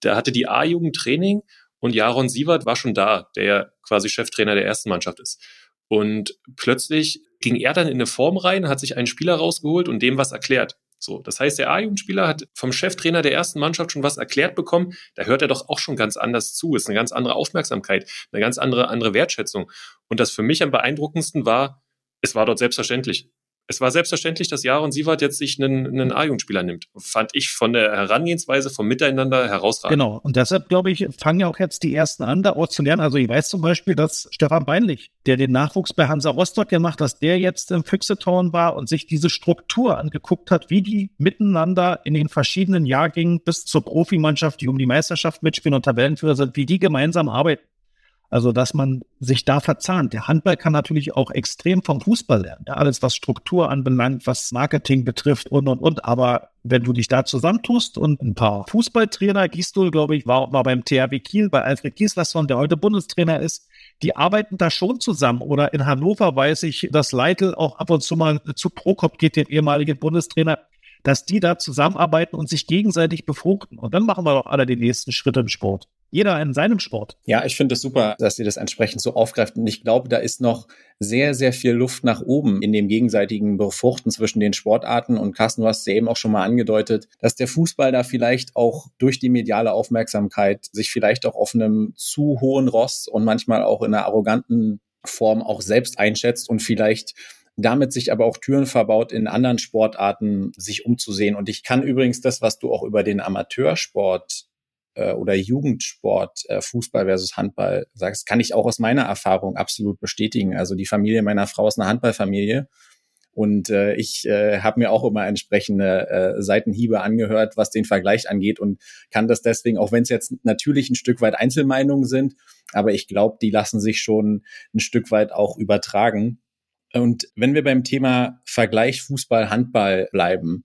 Da hatte die A-Jugend Training und Jaron Sievert war schon da, der quasi Cheftrainer der ersten Mannschaft ist. Und plötzlich ging er dann in eine Form rein, hat sich einen Spieler rausgeholt und dem was erklärt. So, das heißt, der A-Jugendspieler hat vom Cheftrainer der ersten Mannschaft schon was erklärt bekommen. Da hört er doch auch schon ganz anders zu. Ist eine ganz andere Aufmerksamkeit, eine ganz andere, andere Wertschätzung. Und das für mich am beeindruckendsten war, es war dort selbstverständlich es war selbstverständlich, dass Jaron Sievert jetzt sich einen, einen A-Jugendspieler nimmt. Fand ich von der Herangehensweise, vom Miteinander herausragend. Genau. Und deshalb, glaube ich, fangen ja auch jetzt die ersten an, da auch zu lernen. Also ich weiß zum Beispiel, dass Stefan Beinlich, der den Nachwuchs bei Hansa Rostock gemacht, dass der jetzt im Füchsetorn war und sich diese Struktur angeguckt hat, wie die miteinander in den verschiedenen Jahrgängen bis zur Profimannschaft, die um die Meisterschaft mitspielen und Tabellenführer sind, wie die gemeinsam arbeiten. Also, dass man sich da verzahnt. Der Handball kann natürlich auch extrem vom Fußball lernen. Ja, alles, was Struktur anbelangt, was Marketing betrifft und, und, und. Aber wenn du dich da zusammentust und ein paar Fußballtrainer, Gisdol, glaube ich, war, war beim THW Kiel, bei Alfred Gislason, der heute Bundestrainer ist, die arbeiten da schon zusammen. Oder in Hannover weiß ich, dass Leitl auch ab und zu mal zu Prokop geht, den ehemaligen Bundestrainer, dass die da zusammenarbeiten und sich gegenseitig befruchten. Und dann machen wir doch alle die nächsten Schritte im Sport jeder in seinem Sport. Ja, ich finde es das super, dass ihr das entsprechend so aufgreift. Und ich glaube, da ist noch sehr, sehr viel Luft nach oben in dem gegenseitigen Befruchten zwischen den Sportarten. Und Carsten, du hast ja eben auch schon mal angedeutet, dass der Fußball da vielleicht auch durch die mediale Aufmerksamkeit sich vielleicht auch auf einem zu hohen Ross und manchmal auch in einer arroganten Form auch selbst einschätzt und vielleicht damit sich aber auch Türen verbaut, in anderen Sportarten sich umzusehen. Und ich kann übrigens das, was du auch über den Amateursport äh, oder Jugendsport, äh, Fußball versus Handball sagst, kann ich auch aus meiner Erfahrung absolut bestätigen. Also die Familie meiner Frau ist eine Handballfamilie. Und äh, ich äh, habe mir auch immer entsprechende äh, Seitenhiebe angehört, was den Vergleich angeht und kann das deswegen, auch wenn es jetzt natürlich ein Stück weit Einzelmeinungen sind, aber ich glaube, die lassen sich schon ein Stück weit auch übertragen. Und wenn wir beim Thema Vergleich Fußball, Handball bleiben,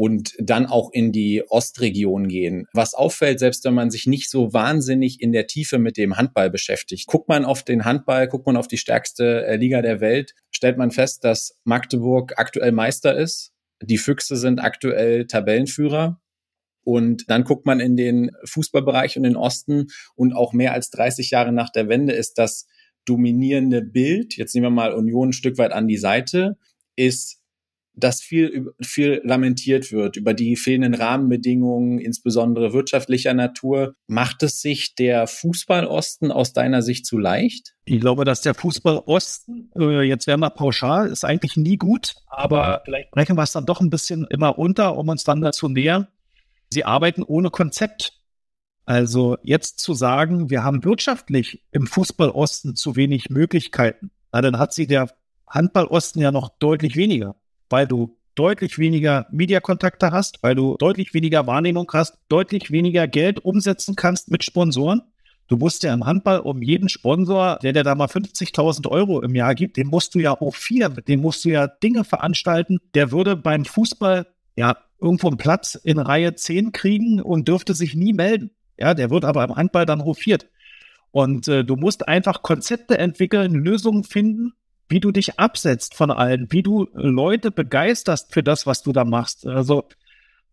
und dann auch in die Ostregion gehen. Was auffällt, selbst wenn man sich nicht so wahnsinnig in der Tiefe mit dem Handball beschäftigt. Guckt man auf den Handball, guckt man auf die stärkste äh, Liga der Welt, stellt man fest, dass Magdeburg aktuell Meister ist. Die Füchse sind aktuell Tabellenführer. Und dann guckt man in den Fußballbereich und den Osten und auch mehr als 30 Jahre nach der Wende ist das dominierende Bild, jetzt nehmen wir mal Union ein Stück weit an die Seite, ist dass viel, viel lamentiert wird über die fehlenden Rahmenbedingungen, insbesondere wirtschaftlicher Natur. Macht es sich der Fußballosten aus deiner Sicht zu leicht? Ich glaube, dass der Fußballosten, äh, jetzt wäre mal pauschal, ist eigentlich nie gut, aber vielleicht brechen wir es dann doch ein bisschen immer unter, um uns dann dazu nähern. Sie arbeiten ohne Konzept. Also jetzt zu sagen, wir haben wirtschaftlich im Fußballosten zu wenig Möglichkeiten, na, dann hat sie der Handballosten ja noch deutlich weniger weil du deutlich weniger Mediakontakte hast, weil du deutlich weniger Wahrnehmung hast, deutlich weniger Geld umsetzen kannst mit Sponsoren. Du musst ja im Handball um jeden Sponsor, der dir da mal 50.000 Euro im Jahr gibt, den musst du ja hochfieren, mit dem musst du ja Dinge veranstalten. Der würde beim Fußball ja irgendwo einen Platz in Reihe 10 kriegen und dürfte sich nie melden. Ja, der wird aber im Handball dann hofiert. Und äh, du musst einfach Konzepte entwickeln, Lösungen finden, wie du dich absetzt von allen, wie du Leute begeisterst für das, was du da machst. Also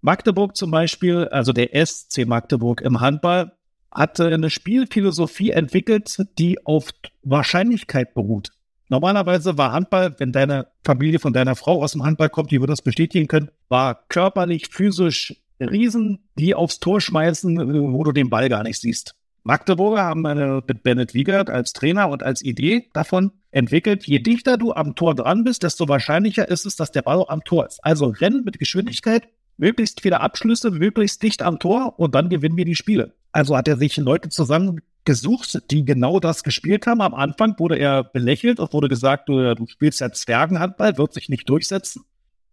Magdeburg zum Beispiel, also der SC Magdeburg im Handball, hatte eine Spielphilosophie entwickelt, die auf Wahrscheinlichkeit beruht. Normalerweise war Handball, wenn deine Familie von deiner Frau aus dem Handball kommt, die würde das bestätigen können, war körperlich, physisch Riesen, die aufs Tor schmeißen, wo du den Ball gar nicht siehst. Magdeburger haben eine, mit Bennett Wiegert als Trainer und als Idee davon entwickelt, je dichter du am Tor dran bist, desto wahrscheinlicher ist es, dass der Ball am Tor ist. Also rennen mit Geschwindigkeit, möglichst viele Abschlüsse, möglichst dicht am Tor und dann gewinnen wir die Spiele. Also hat er sich Leute zusammengesucht, die genau das gespielt haben. Am Anfang wurde er belächelt und wurde gesagt, du, du spielst ja Zwergenhandball, wird sich nicht durchsetzen.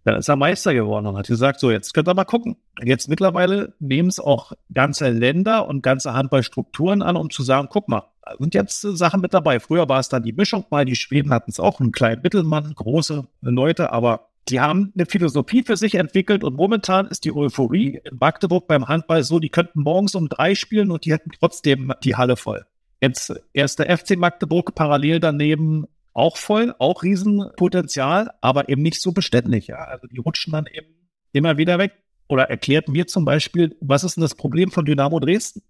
Dann ist er Meister geworden und hat gesagt, so, jetzt könnt ihr mal gucken. Jetzt mittlerweile nehmen es auch ganze Länder und ganze Handballstrukturen an, um zu sagen, guck mal, sind jetzt Sachen mit dabei. Früher war es dann die Mischung mal, die Schweden hatten es auch, einen kleinen Mittelmann, große Leute, aber die haben eine Philosophie für sich entwickelt und momentan ist die Euphorie in Magdeburg beim Handball so, die könnten morgens um drei spielen und die hätten trotzdem die Halle voll. Jetzt erst der FC Magdeburg parallel daneben auch voll, auch Riesenpotenzial, aber eben nicht so beständig. Ja. Also die rutschen dann eben immer wieder weg. Oder erklärt mir zum Beispiel, was ist denn das Problem von Dynamo Dresden?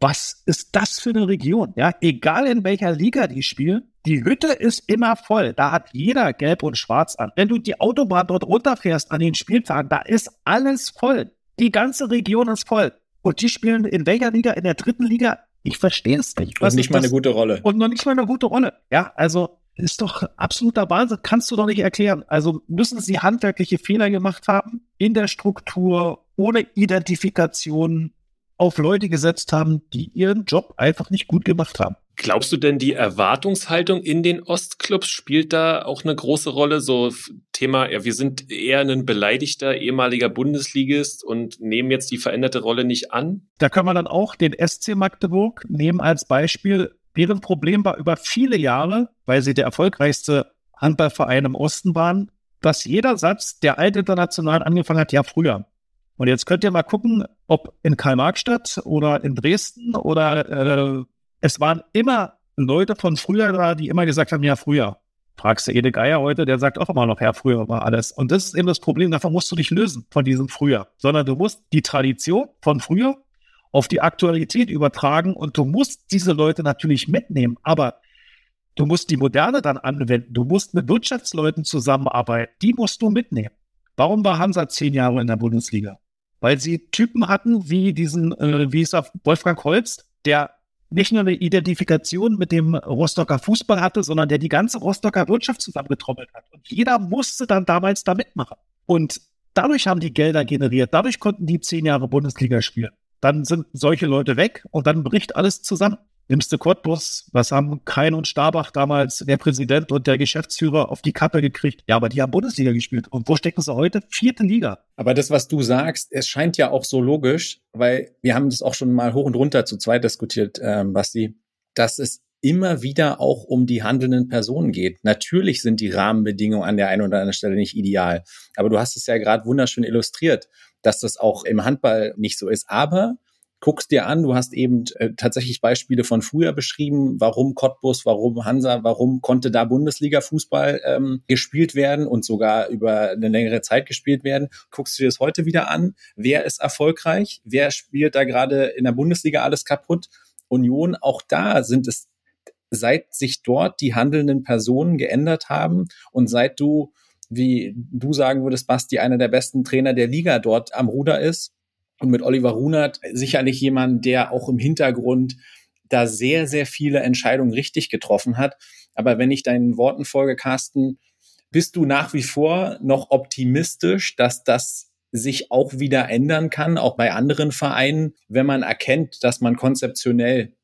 Was ist das für eine Region? Ja, egal in welcher Liga die spielen, die Hütte ist immer voll. Da hat jeder gelb und schwarz an. Wenn du die Autobahn dort runterfährst an den Spieltagen, da ist alles voll. Die ganze Region ist voll. Und die spielen in welcher Liga? In der dritten Liga? Ich verstehe es nicht. Was und nicht mal eine gute Rolle. Und noch nicht mal eine gute Rolle. Ja, also ist doch absoluter Wahnsinn. Kannst du doch nicht erklären. Also müssen sie handwerkliche Fehler gemacht haben in der Struktur, ohne Identifikation auf Leute gesetzt haben, die ihren Job einfach nicht gut gemacht haben. Glaubst du denn, die Erwartungshaltung in den Ostclubs spielt da auch eine große Rolle? So Thema, ja, wir sind eher ein beleidigter ehemaliger Bundesligist und nehmen jetzt die veränderte Rolle nicht an? Da kann man dann auch den SC Magdeburg nehmen als Beispiel. Deren Problem war über viele Jahre, weil sie der erfolgreichste Handballverein im Osten waren, dass jeder Satz der Altinternationalen angefangen hat, ja, früher. Und jetzt könnt ihr mal gucken, ob in Karl-Marx-Stadt oder in Dresden oder äh, es waren immer Leute von früher da, die immer gesagt haben, ja, früher. Fragst du Ede Geier heute, der sagt auch immer noch, ja, früher war alles. Und das ist eben das Problem, davon musst du dich lösen, von diesem früher. Sondern du musst die Tradition von früher auf die Aktualität übertragen und du musst diese Leute natürlich mitnehmen. Aber du musst die Moderne dann anwenden. Du musst mit Wirtschaftsleuten zusammenarbeiten. Die musst du mitnehmen. Warum war Hansa zehn Jahre in der Bundesliga? Weil sie Typen hatten wie diesen, äh, wie ist er, Wolfgang Holst, der nicht nur eine Identifikation mit dem Rostocker Fußball hatte, sondern der die ganze Rostocker Wirtschaft zusammengetrommelt hat. Und jeder musste dann damals da mitmachen. Und dadurch haben die Gelder generiert. Dadurch konnten die zehn Jahre Bundesliga spielen. Dann sind solche Leute weg und dann bricht alles zusammen. Nimmst du Cottbus, was haben Kein und Stabach damals, der Präsident und der Geschäftsführer, auf die Kappe gekriegt? Ja, aber die haben Bundesliga gespielt. Und wo stecken sie heute? Vierte Liga. Aber das, was du sagst, es scheint ja auch so logisch, weil wir haben das auch schon mal hoch und runter zu zweit diskutiert, ähm, Basti, dass es immer wieder auch um die handelnden Personen geht. Natürlich sind die Rahmenbedingungen an der einen oder anderen Stelle nicht ideal. Aber du hast es ja gerade wunderschön illustriert, dass das auch im Handball nicht so ist. Aber guckst dir an, du hast eben äh, tatsächlich Beispiele von früher beschrieben, warum Cottbus, warum Hansa, warum konnte da Bundesliga-Fußball ähm, gespielt werden und sogar über eine längere Zeit gespielt werden. Guckst du dir das heute wieder an? Wer ist erfolgreich? Wer spielt da gerade in der Bundesliga alles kaputt? Union, auch da sind es, seit sich dort die handelnden Personen geändert haben und seit du, wie du sagen würdest, Basti, einer der besten Trainer der Liga dort am Ruder ist, und mit Oliver Runert sicherlich jemand, der auch im Hintergrund da sehr, sehr viele Entscheidungen richtig getroffen hat. Aber wenn ich deinen Worten folge, Carsten, bist du nach wie vor noch optimistisch, dass das sich auch wieder ändern kann, auch bei anderen Vereinen, wenn man erkennt, dass man konzeptionell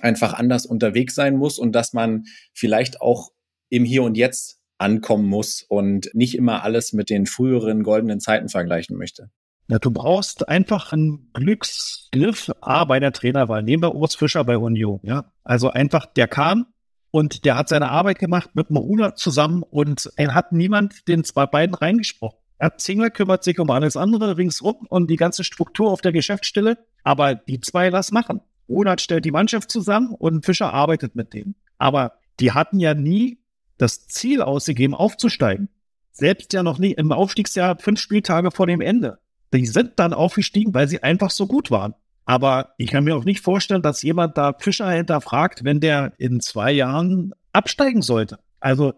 einfach anders unterwegs sein muss und dass man vielleicht auch im Hier und Jetzt ankommen muss und nicht immer alles mit den früheren goldenen Zeiten vergleichen möchte. Ja, du brauchst einfach einen Glücksgriff A bei der Trainerwahl. Nehmen wir Urs Fischer bei Union. Ja, also einfach, der kam und der hat seine Arbeit gemacht mit Ruder zusammen und er hat niemand den zwei beiden reingesprochen. Er Zingler kümmert sich um alles andere ringsrum und die ganze Struktur auf der Geschäftsstelle. Aber die zwei lass machen. Runert stellt die Mannschaft zusammen und Fischer arbeitet mit denen. Aber die hatten ja nie das Ziel ausgegeben, aufzusteigen. Selbst ja noch nie im Aufstiegsjahr fünf Spieltage vor dem Ende. Die sind dann aufgestiegen, weil sie einfach so gut waren. Aber ich kann mir auch nicht vorstellen, dass jemand da Fischer hinterfragt, wenn der in zwei Jahren absteigen sollte. Also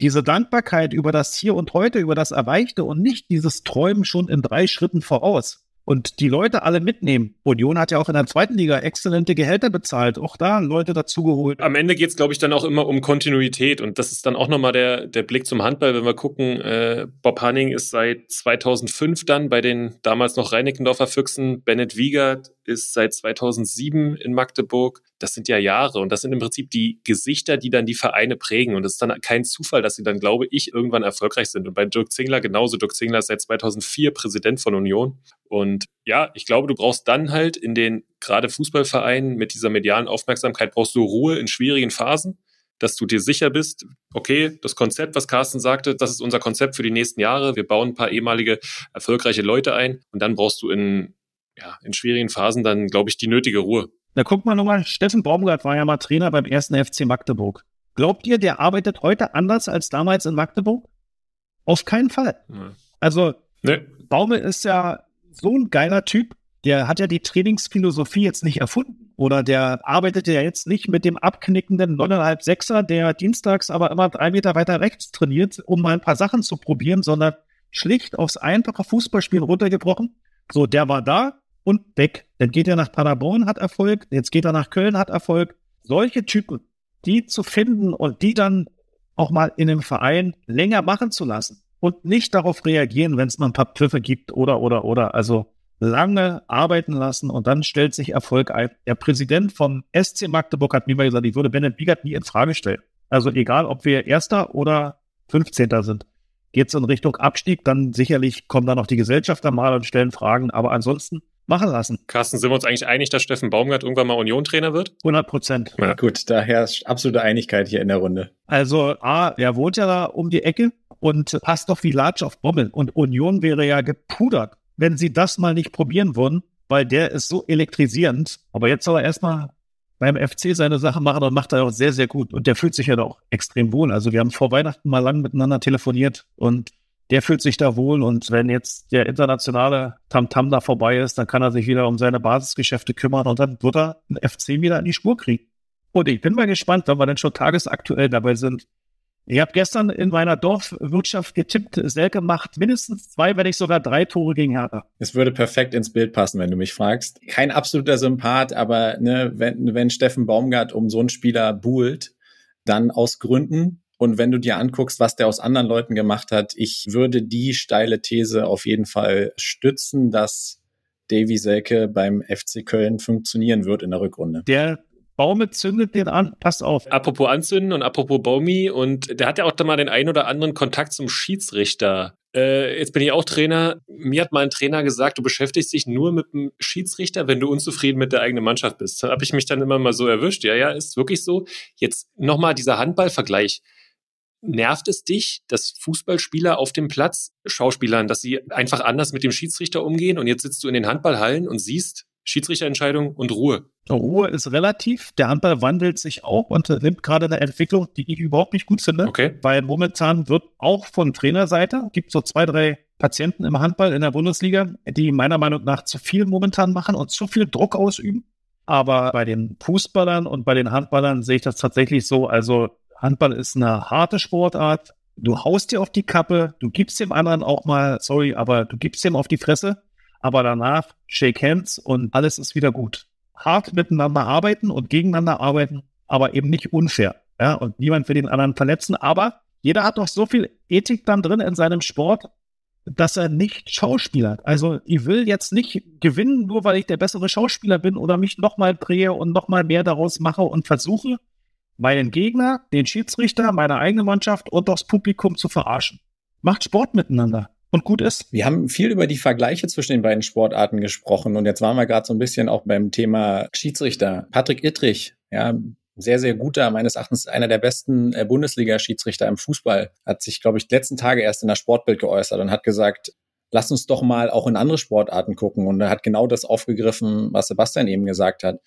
diese Dankbarkeit über das Hier und Heute, über das Erreichte und nicht dieses Träumen schon in drei Schritten voraus. Und die Leute alle mitnehmen. Union hat ja auch in der zweiten Liga exzellente Gehälter bezahlt, auch da Leute dazugeholt. Am Ende geht es, glaube ich, dann auch immer um Kontinuität und das ist dann auch nochmal der, der Blick zum Handball, wenn wir gucken, äh, Bob Hanning ist seit 2005 dann bei den damals noch Reinickendorfer Füchsen, Bennett Wiegert ist seit 2007 in Magdeburg. Das sind ja Jahre und das sind im Prinzip die Gesichter, die dann die Vereine prägen und es ist dann kein Zufall, dass sie dann, glaube ich, irgendwann erfolgreich sind. Und bei Dirk Zingler genauso. Dirk Zingler ist seit 2004 Präsident von Union und ja, ich glaube, du brauchst dann halt in den gerade Fußballvereinen mit dieser medialen Aufmerksamkeit brauchst du Ruhe in schwierigen Phasen, dass du dir sicher bist, okay, das Konzept, was Carsten sagte, das ist unser Konzept für die nächsten Jahre. Wir bauen ein paar ehemalige erfolgreiche Leute ein und dann brauchst du in ja, in schwierigen Phasen dann, glaube ich, die nötige Ruhe. Da guck mal nochmal, Steffen Baumgart war ja mal Trainer beim ersten FC Magdeburg. Glaubt ihr, der arbeitet heute anders als damals in Magdeburg? Auf keinen Fall. Ja. Also, nee. Baumel ist ja so ein geiler Typ, der hat ja die Trainingsphilosophie jetzt nicht erfunden. Oder der arbeitet ja jetzt nicht mit dem abknickenden 9,5 Sechser, der dienstags aber immer drei Meter weiter rechts trainiert, um mal ein paar Sachen zu probieren, sondern schlicht aufs einfache Fußballspiel runtergebrochen. So, der war da und weg. Dann geht er nach Paderborn, hat Erfolg. Jetzt geht er nach Köln, hat Erfolg. Solche Typen, die zu finden und die dann auch mal in einem Verein länger machen zu lassen und nicht darauf reagieren, wenn es mal ein paar Pfiffe gibt oder, oder, oder. Also lange arbeiten lassen und dann stellt sich Erfolg ein. Der Präsident vom SC Magdeburg hat mir mal gesagt, ich würde Bennett Wiegert nie in Frage stellen. Also egal, ob wir Erster oder 15. sind. Geht es in Richtung Abstieg, dann sicherlich kommen da noch die Gesellschafter mal und stellen Fragen, aber ansonsten machen lassen. Carsten, sind wir uns eigentlich einig, dass Steffen Baumgart irgendwann mal Union-Trainer wird? 100 Prozent. Ja. Gut, da herrscht absolute Einigkeit hier in der Runde. Also A, er wohnt ja da um die Ecke und passt doch wie Latsch auf Bommel. Und Union wäre ja gepudert, wenn sie das mal nicht probieren würden, weil der ist so elektrisierend. Aber jetzt soll er erstmal beim FC seine Sache machen und macht er auch sehr, sehr gut. Und der fühlt sich ja doch extrem wohl. Also wir haben vor Weihnachten mal lang miteinander telefoniert und der fühlt sich da wohl. Und wenn jetzt der internationale Tamtam -Tam da vorbei ist, dann kann er sich wieder um seine Basisgeschäfte kümmern und dann wird er den FC wieder in die Spur kriegen. Und ich bin mal gespannt, wenn wir dann schon tagesaktuell dabei sind, ich habe gestern in meiner Dorfwirtschaft getippt, Selke macht mindestens zwei, wenn nicht sogar drei Tore gegen Hertha. Es würde perfekt ins Bild passen, wenn du mich fragst. Kein absoluter Sympath, aber ne, wenn, wenn Steffen Baumgart um so einen Spieler buhlt, dann aus Gründen. Und wenn du dir anguckst, was der aus anderen Leuten gemacht hat, ich würde die steile These auf jeden Fall stützen, dass Davy Selke beim FC Köln funktionieren wird in der Rückrunde. Der Baume zündet den an, passt auf. Apropos anzünden und apropos Baumi und der hat ja auch da mal den ein oder anderen Kontakt zum Schiedsrichter. Äh, jetzt bin ich auch Trainer. Mir hat mal ein Trainer gesagt, du beschäftigst dich nur mit dem Schiedsrichter, wenn du unzufrieden mit der eigenen Mannschaft bist. Da habe ich mich dann immer mal so erwischt. Ja, ja, ist wirklich so. Jetzt nochmal dieser Handballvergleich. Nervt es dich, dass Fußballspieler auf dem Platz, Schauspielern, dass sie einfach anders mit dem Schiedsrichter umgehen und jetzt sitzt du in den Handballhallen und siehst, Schiedsrichterentscheidung und Ruhe. Ruhe ist relativ. Der Handball wandelt sich auch und nimmt gerade eine Entwicklung, die ich überhaupt nicht gut finde. Okay. Weil momentan wird auch von Trainerseite, gibt so zwei, drei Patienten im Handball in der Bundesliga, die meiner Meinung nach zu viel momentan machen und zu viel Druck ausüben. Aber bei den Fußballern und bei den Handballern sehe ich das tatsächlich so. Also Handball ist eine harte Sportart. Du haust dir auf die Kappe, du gibst dem anderen auch mal, sorry, aber du gibst dem auf die Fresse aber danach shake hands und alles ist wieder gut. Hart miteinander arbeiten und gegeneinander arbeiten, aber eben nicht unfair. Ja, und niemand will den anderen verletzen, aber jeder hat doch so viel Ethik dann drin in seinem Sport, dass er nicht schauspielert. Also ich will jetzt nicht gewinnen, nur weil ich der bessere Schauspieler bin oder mich nochmal drehe und nochmal mehr daraus mache und versuche, meinen Gegner, den Schiedsrichter, meine eigene Mannschaft und das Publikum zu verarschen. Macht Sport miteinander und gut ist. Wir haben viel über die Vergleiche zwischen den beiden Sportarten gesprochen und jetzt waren wir gerade so ein bisschen auch beim Thema Schiedsrichter. Patrick Ittrich, ja, sehr, sehr guter, meines Erachtens einer der besten äh, Bundesliga-Schiedsrichter im Fußball, hat sich, glaube ich, die letzten Tage erst in der Sportbild geäußert und hat gesagt, lass uns doch mal auch in andere Sportarten gucken. Und er hat genau das aufgegriffen, was Sebastian eben gesagt hat.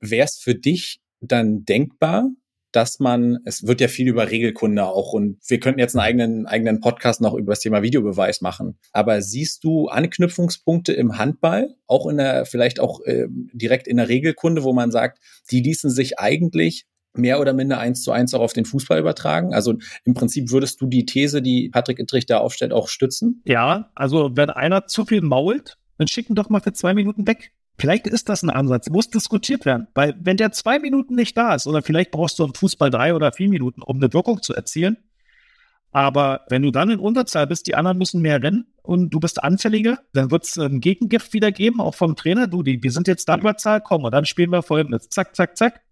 Wäre es für dich dann denkbar, dass man, es wird ja viel über Regelkunde auch und wir könnten jetzt einen eigenen, eigenen Podcast noch über das Thema Videobeweis machen. Aber siehst du Anknüpfungspunkte im Handball, auch in der, vielleicht auch äh, direkt in der Regelkunde, wo man sagt, die ließen sich eigentlich mehr oder minder eins zu eins auch auf den Fußball übertragen? Also im Prinzip würdest du die These, die Patrick Ittrich da aufstellt, auch stützen? Ja, also wenn einer zu viel mault, dann schicken doch mal für zwei Minuten weg. Vielleicht ist das ein Ansatz, muss diskutiert werden, weil wenn der zwei Minuten nicht da ist, oder vielleicht brauchst du im Fußball drei oder vier Minuten, um eine Wirkung zu erzielen. Aber wenn du dann in Unterzahl bist, die anderen müssen mehr rennen und du bist anfälliger, dann wird es ein Gegengift wieder geben, auch vom Trainer. Du, die, wir sind jetzt da Überzahl, komm, und dann spielen wir folgendes. Zack, zack, zack.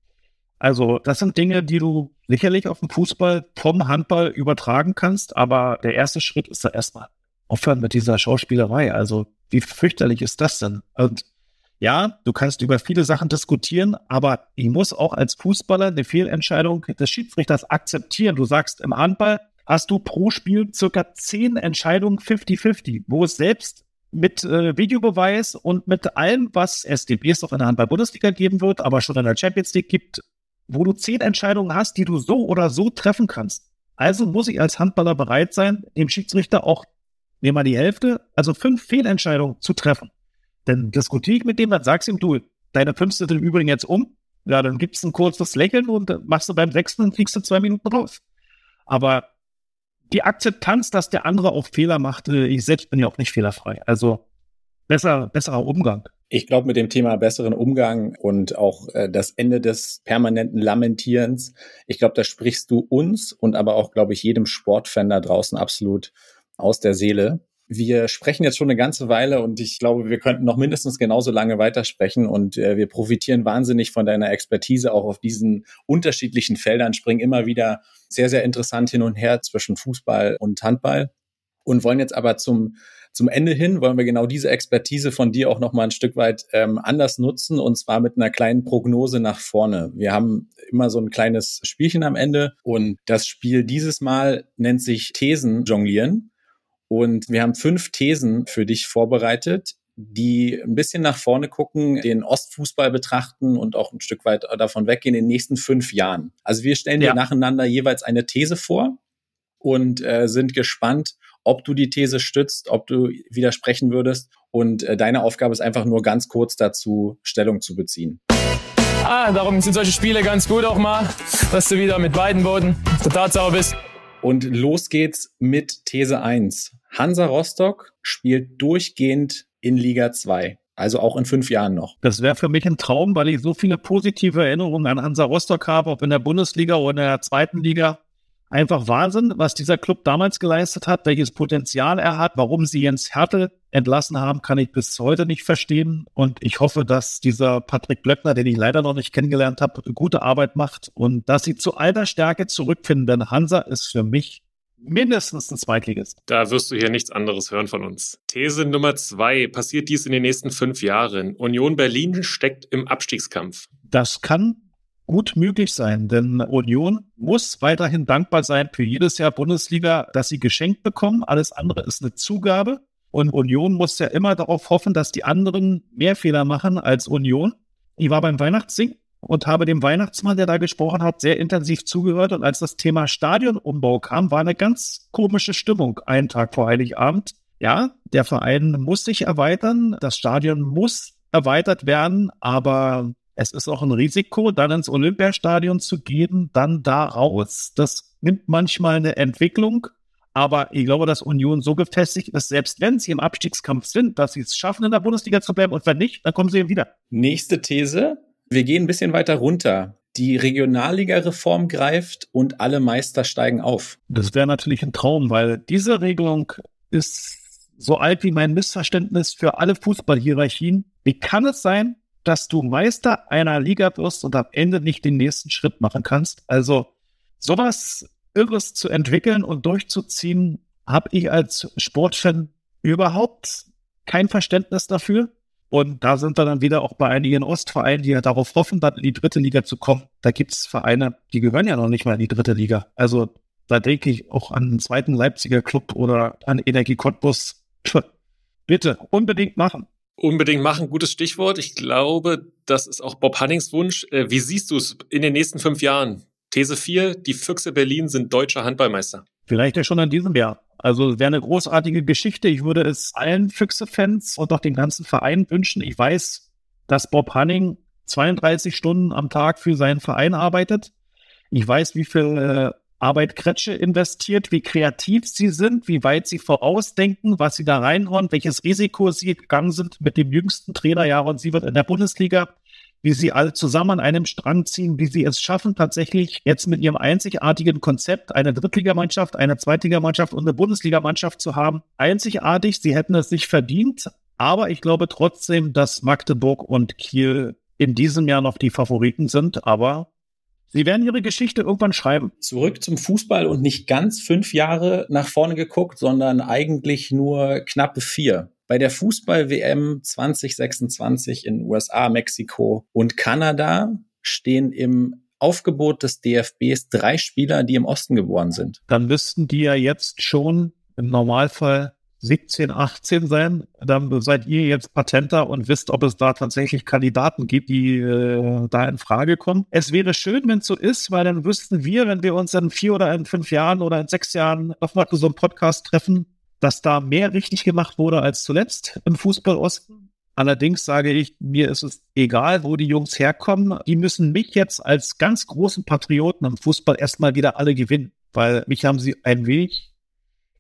Also, das sind Dinge, die du sicherlich auf dem Fußball vom Handball übertragen kannst, aber der erste Schritt ist da erstmal aufhören mit dieser Schauspielerei. Also, wie fürchterlich ist das denn? Und ja, du kannst über viele Sachen diskutieren, aber ich muss auch als Fußballer eine Fehlentscheidung des Schiedsrichters akzeptieren. Du sagst, im Handball hast du pro Spiel circa zehn Entscheidungen 50-50, wo es selbst mit äh, Videobeweis und mit allem, was SDBs auch in der Handball-Bundesliga geben wird, aber schon in der Champions League gibt, wo du zehn Entscheidungen hast, die du so oder so treffen kannst. Also muss ich als Handballer bereit sein, dem Schiedsrichter auch, nehmen wir die Hälfte, also fünf Fehlentscheidungen zu treffen. Dann diskutiere ich mit dem, dann sagst du ihm, du, deine fünf sind im Übrigen jetzt um. Ja, dann gibt's ein kurzes Lächeln und machst du beim sechsten und fliegst du zwei Minuten raus. Aber die Akzeptanz, dass der andere auch Fehler macht, äh, ich selbst bin ja auch nicht fehlerfrei. Also besser, besserer Umgang. Ich glaube, mit dem Thema besseren Umgang und auch äh, das Ende des permanenten Lamentierens, ich glaube, da sprichst du uns und aber auch, glaube ich, jedem Sportfan da draußen absolut aus der Seele. Wir sprechen jetzt schon eine ganze Weile und ich glaube, wir könnten noch mindestens genauso lange weitersprechen und äh, wir profitieren wahnsinnig von deiner Expertise auch auf diesen unterschiedlichen Feldern, springen immer wieder sehr, sehr interessant hin und her zwischen Fußball und Handball und wollen jetzt aber zum zum Ende hin wollen wir genau diese Expertise von dir auch noch mal ein Stück weit ähm, anders nutzen und zwar mit einer kleinen Prognose nach vorne. Wir haben immer so ein kleines Spielchen am Ende und das Spiel dieses Mal nennt sich Thesen jonglieren. Und wir haben fünf Thesen für dich vorbereitet, die ein bisschen nach vorne gucken, den Ostfußball betrachten und auch ein Stück weit davon weggehen in den nächsten fünf Jahren. Also wir stellen ja. dir nacheinander jeweils eine These vor und äh, sind gespannt, ob du die These stützt, ob du widersprechen würdest. Und äh, deine Aufgabe ist einfach nur ganz kurz dazu Stellung zu beziehen. Ah, darum sind solche Spiele ganz gut auch mal, dass du wieder mit beiden Boden der Tatsache bist. Und los geht's mit These 1. Hansa Rostock spielt durchgehend in Liga 2. Also auch in fünf Jahren noch. Das wäre für mich ein Traum, weil ich so viele positive Erinnerungen an Hansa Rostock habe, ob in der Bundesliga oder in der zweiten Liga einfach Wahnsinn, was dieser Club damals geleistet hat, welches Potenzial er hat, warum sie Jens Hertel entlassen haben, kann ich bis heute nicht verstehen. Und ich hoffe, dass dieser Patrick Blöckner, den ich leider noch nicht kennengelernt habe, gute Arbeit macht und dass sie zu alter Stärke zurückfinden. Denn Hansa ist für mich mindestens ein Zweitligist. Da wirst du hier nichts anderes hören von uns. These Nummer zwei. Passiert dies in den nächsten fünf Jahren? Union Berlin steckt im Abstiegskampf. Das kann gut möglich sein, denn Union muss weiterhin dankbar sein für jedes Jahr Bundesliga, das sie geschenkt bekommen. Alles andere ist eine Zugabe. Und Union muss ja immer darauf hoffen, dass die anderen mehr Fehler machen als Union. Ich war beim Weihnachtssingen und habe dem Weihnachtsmann, der da gesprochen hat, sehr intensiv zugehört. Und als das Thema Stadionumbau kam, war eine ganz komische Stimmung einen Tag vor Heiligabend. Ja, der Verein muss sich erweitern, das Stadion muss erweitert werden, aber es ist auch ein Risiko, dann ins Olympiastadion zu gehen, dann da raus. Das nimmt manchmal eine Entwicklung, aber ich glaube, dass Union so gefestigt ist, selbst wenn sie im Abstiegskampf sind, dass sie es schaffen, in der Bundesliga zu bleiben und wenn nicht, dann kommen sie eben wieder. Nächste These. Wir gehen ein bisschen weiter runter. Die Regionalliga-Reform greift und alle Meister steigen auf. Das wäre natürlich ein Traum, weil diese Regelung ist so alt wie mein Missverständnis für alle Fußballhierarchien. Wie kann es sein, dass du Meister einer Liga wirst und am Ende nicht den nächsten Schritt machen kannst. Also sowas Irres zu entwickeln und durchzuziehen, habe ich als Sportfan überhaupt kein Verständnis dafür. Und da sind wir dann wieder auch bei einigen Ostvereinen, die ja darauf hoffen, dann in die dritte Liga zu kommen. Da gibt es Vereine, die gehören ja noch nicht mal in die dritte Liga. Also da denke ich auch an einen zweiten Leipziger Club oder an Energie Cottbus. Bitte, unbedingt machen. Unbedingt machen, gutes Stichwort. Ich glaube, das ist auch Bob Hannings Wunsch. Äh, wie siehst du es in den nächsten fünf Jahren? These 4, die Füchse Berlin sind deutscher Handballmeister. Vielleicht ja schon in diesem Jahr. Also wäre eine großartige Geschichte. Ich würde es allen Füchse-Fans und auch den ganzen Verein wünschen. Ich weiß, dass Bob Hanning 32 Stunden am Tag für seinen Verein arbeitet. Ich weiß, wie viel äh, Arbeit Kretsche investiert, wie kreativ sie sind, wie weit sie vorausdenken, was sie da reinhauen, welches Risiko sie gegangen sind mit dem jüngsten Trainerjahr und sie wird in der Bundesliga, wie sie alle zusammen an einem Strang ziehen, wie sie es schaffen, tatsächlich jetzt mit ihrem einzigartigen Konzept eine Drittligamannschaft, eine Zweitligamannschaft und eine Bundesligamannschaft zu haben. Einzigartig, sie hätten es nicht verdient, aber ich glaube trotzdem, dass Magdeburg und Kiel in diesem Jahr noch die Favoriten sind, aber Sie werden ihre Geschichte irgendwann schreiben. Zurück zum Fußball und nicht ganz fünf Jahre nach vorne geguckt, sondern eigentlich nur knappe vier. Bei der Fußball-WM 2026 in USA, Mexiko und Kanada stehen im Aufgebot des DFBs drei Spieler, die im Osten geboren sind. Dann müssten die ja jetzt schon im Normalfall 17, 18 sein. Dann seid ihr jetzt Patenter und wisst, ob es da tatsächlich Kandidaten gibt, die äh, da in Frage kommen. Es wäre schön, wenn es so ist, weil dann wüssten wir, wenn wir uns in vier oder in fünf Jahren oder in sechs Jahren nochmal so einem Podcast treffen, dass da mehr richtig gemacht wurde als zuletzt im Fußball Osten. Allerdings sage ich, mir ist es egal, wo die Jungs herkommen. Die müssen mich jetzt als ganz großen Patrioten im Fußball erstmal wieder alle gewinnen, weil mich haben sie ein wenig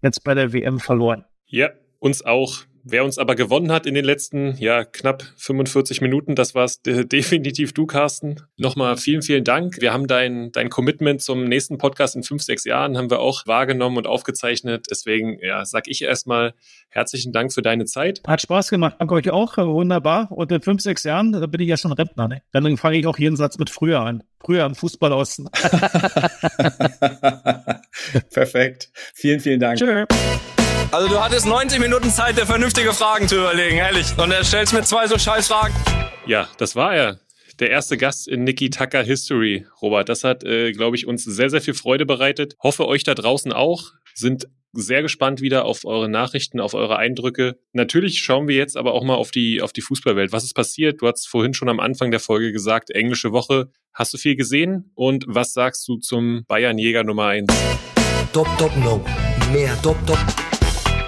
jetzt bei der WM verloren. Ja, uns auch. Wer uns aber gewonnen hat in den letzten, ja, knapp 45 Minuten, das war's definitiv du, Carsten. Nochmal vielen, vielen Dank. Wir haben dein, dein Commitment zum nächsten Podcast in fünf, sechs Jahren haben wir auch wahrgenommen und aufgezeichnet. Deswegen, ja, sag ich erstmal herzlichen Dank für deine Zeit. Hat Spaß gemacht. Danke euch auch. Wunderbar. Und in fünf, sechs Jahren, da bin ich ja schon Rentner, ne? Dann fange ich auch jeden Satz mit früher an. Früher am Fußball aus. Perfekt. Vielen, vielen Dank. Tschö. Also du hattest 90 Minuten Zeit, dir vernünftige Fragen zu überlegen, ehrlich. Und er stellst mir zwei so scheiß Fragen. Ja, das war er. Der erste Gast in Niki Tucker History, Robert. Das hat, äh, glaube ich, uns sehr, sehr viel Freude bereitet. Hoffe euch da draußen auch. Sind sehr gespannt wieder auf eure Nachrichten, auf eure Eindrücke. Natürlich schauen wir jetzt aber auch mal auf die, auf die Fußballwelt. Was ist passiert? Du hast vorhin schon am Anfang der Folge gesagt, englische Woche. Hast du viel gesehen? Und was sagst du zum Bayern-Jäger Nummer 1? Top, top, no. Mehr top, top.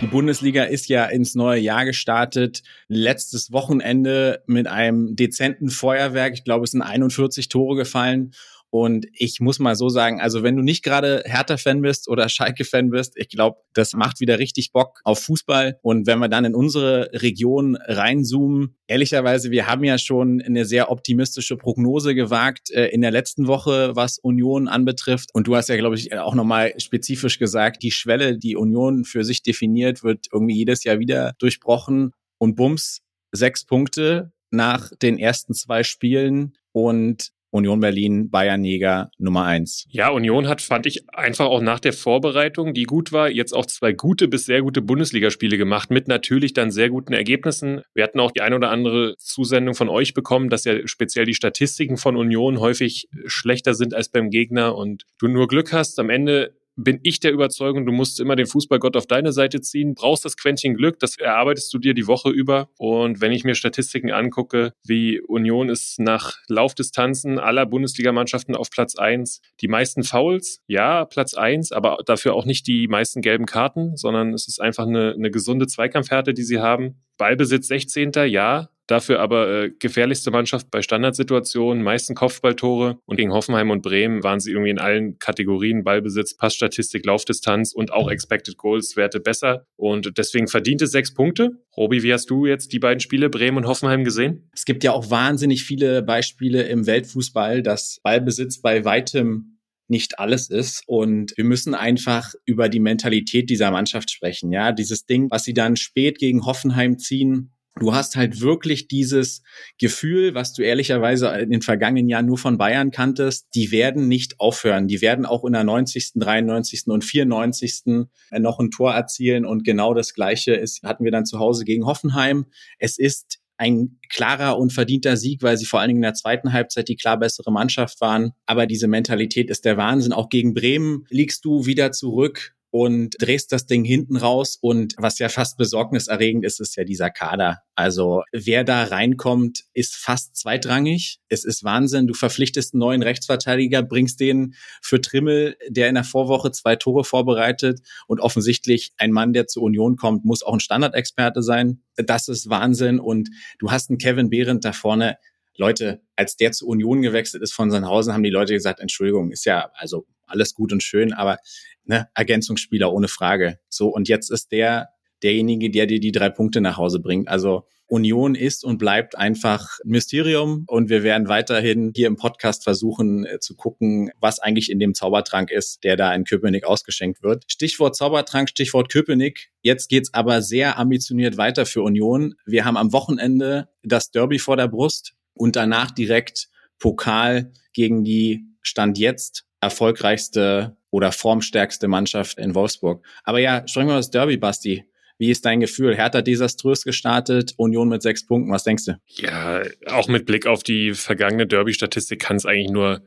Die Bundesliga ist ja ins neue Jahr gestartet. Letztes Wochenende mit einem dezenten Feuerwerk. Ich glaube, es sind 41 Tore gefallen. Und ich muss mal so sagen, also wenn du nicht gerade Hertha-Fan bist oder Schalke-Fan bist, ich glaube, das macht wieder richtig Bock auf Fußball. Und wenn wir dann in unsere Region reinzoomen, ehrlicherweise, wir haben ja schon eine sehr optimistische Prognose gewagt äh, in der letzten Woche, was Union anbetrifft. Und du hast ja, glaube ich, auch nochmal spezifisch gesagt, die Schwelle, die Union für sich definiert, wird irgendwie jedes Jahr wieder durchbrochen. Und bums, sechs Punkte nach den ersten zwei Spielen und Union Berlin, Bayernjäger Nummer eins. Ja, Union hat, fand ich, einfach auch nach der Vorbereitung, die gut war, jetzt auch zwei gute bis sehr gute Bundesligaspiele gemacht, mit natürlich dann sehr guten Ergebnissen. Wir hatten auch die ein oder andere Zusendung von euch bekommen, dass ja speziell die Statistiken von Union häufig schlechter sind als beim Gegner und du nur Glück hast, am Ende bin ich der Überzeugung, du musst immer den Fußballgott auf deine Seite ziehen, brauchst das Quäntchen Glück, das erarbeitest du dir die Woche über. Und wenn ich mir Statistiken angucke, wie Union ist nach Laufdistanzen aller Bundesligamannschaften auf Platz eins, die meisten Fouls, ja, Platz eins, aber dafür auch nicht die meisten gelben Karten, sondern es ist einfach eine, eine gesunde Zweikampfhärte, die sie haben. Ballbesitz 16. Ja, Dafür aber äh, gefährlichste Mannschaft bei Standardsituationen, meisten Kopfballtore und gegen Hoffenheim und Bremen waren sie irgendwie in allen Kategorien Ballbesitz, Passstatistik, Laufdistanz und auch Expected Goals Werte besser und deswegen verdiente sechs Punkte. Robi, wie hast du jetzt die beiden Spiele Bremen und Hoffenheim gesehen? Es gibt ja auch wahnsinnig viele Beispiele im Weltfußball, dass Ballbesitz bei weitem nicht alles ist. Und wir müssen einfach über die Mentalität dieser Mannschaft sprechen. Ja, dieses Ding, was sie dann spät gegen Hoffenheim ziehen, Du hast halt wirklich dieses Gefühl, was du ehrlicherweise in den vergangenen Jahren nur von Bayern kanntest, die werden nicht aufhören. Die werden auch in der 90., 93. und 94. noch ein Tor erzielen. Und genau das Gleiche ist, hatten wir dann zu Hause gegen Hoffenheim. Es ist ein klarer und verdienter Sieg, weil sie vor allen Dingen in der zweiten Halbzeit die klar bessere Mannschaft waren. Aber diese Mentalität ist der Wahnsinn. Auch gegen Bremen liegst du wieder zurück und drehst das Ding hinten raus. Und was ja fast besorgniserregend ist, ist ja dieser Kader. Also wer da reinkommt, ist fast zweitrangig. Es ist Wahnsinn. Du verpflichtest einen neuen Rechtsverteidiger, bringst den für Trimmel, der in der Vorwoche zwei Tore vorbereitet und offensichtlich ein Mann, der zur Union kommt, muss auch ein Standardexperte sein. Das ist Wahnsinn. Und du hast einen Kevin Behrendt da vorne. Leute, als der zur Union gewechselt ist von Sandhausen, haben die Leute gesagt, Entschuldigung, ist ja, also alles gut und schön, aber ne, Ergänzungsspieler ohne Frage. So, und jetzt ist der derjenige, der dir die drei Punkte nach Hause bringt. Also Union ist und bleibt einfach Mysterium und wir werden weiterhin hier im Podcast versuchen äh, zu gucken, was eigentlich in dem Zaubertrank ist, der da in Köpenick ausgeschenkt wird. Stichwort Zaubertrank, Stichwort Köpenick. Jetzt geht's aber sehr ambitioniert weiter für Union. Wir haben am Wochenende das Derby vor der Brust und danach direkt Pokal gegen die Stand jetzt erfolgreichste oder formstärkste Mannschaft in Wolfsburg. Aber ja, sprechen wir über das Derby, Basti. Wie ist dein Gefühl? Hertha desaströs gestartet, Union mit sechs Punkten. Was denkst du? Ja, auch mit Blick auf die vergangene Derby-Statistik kann es eigentlich nur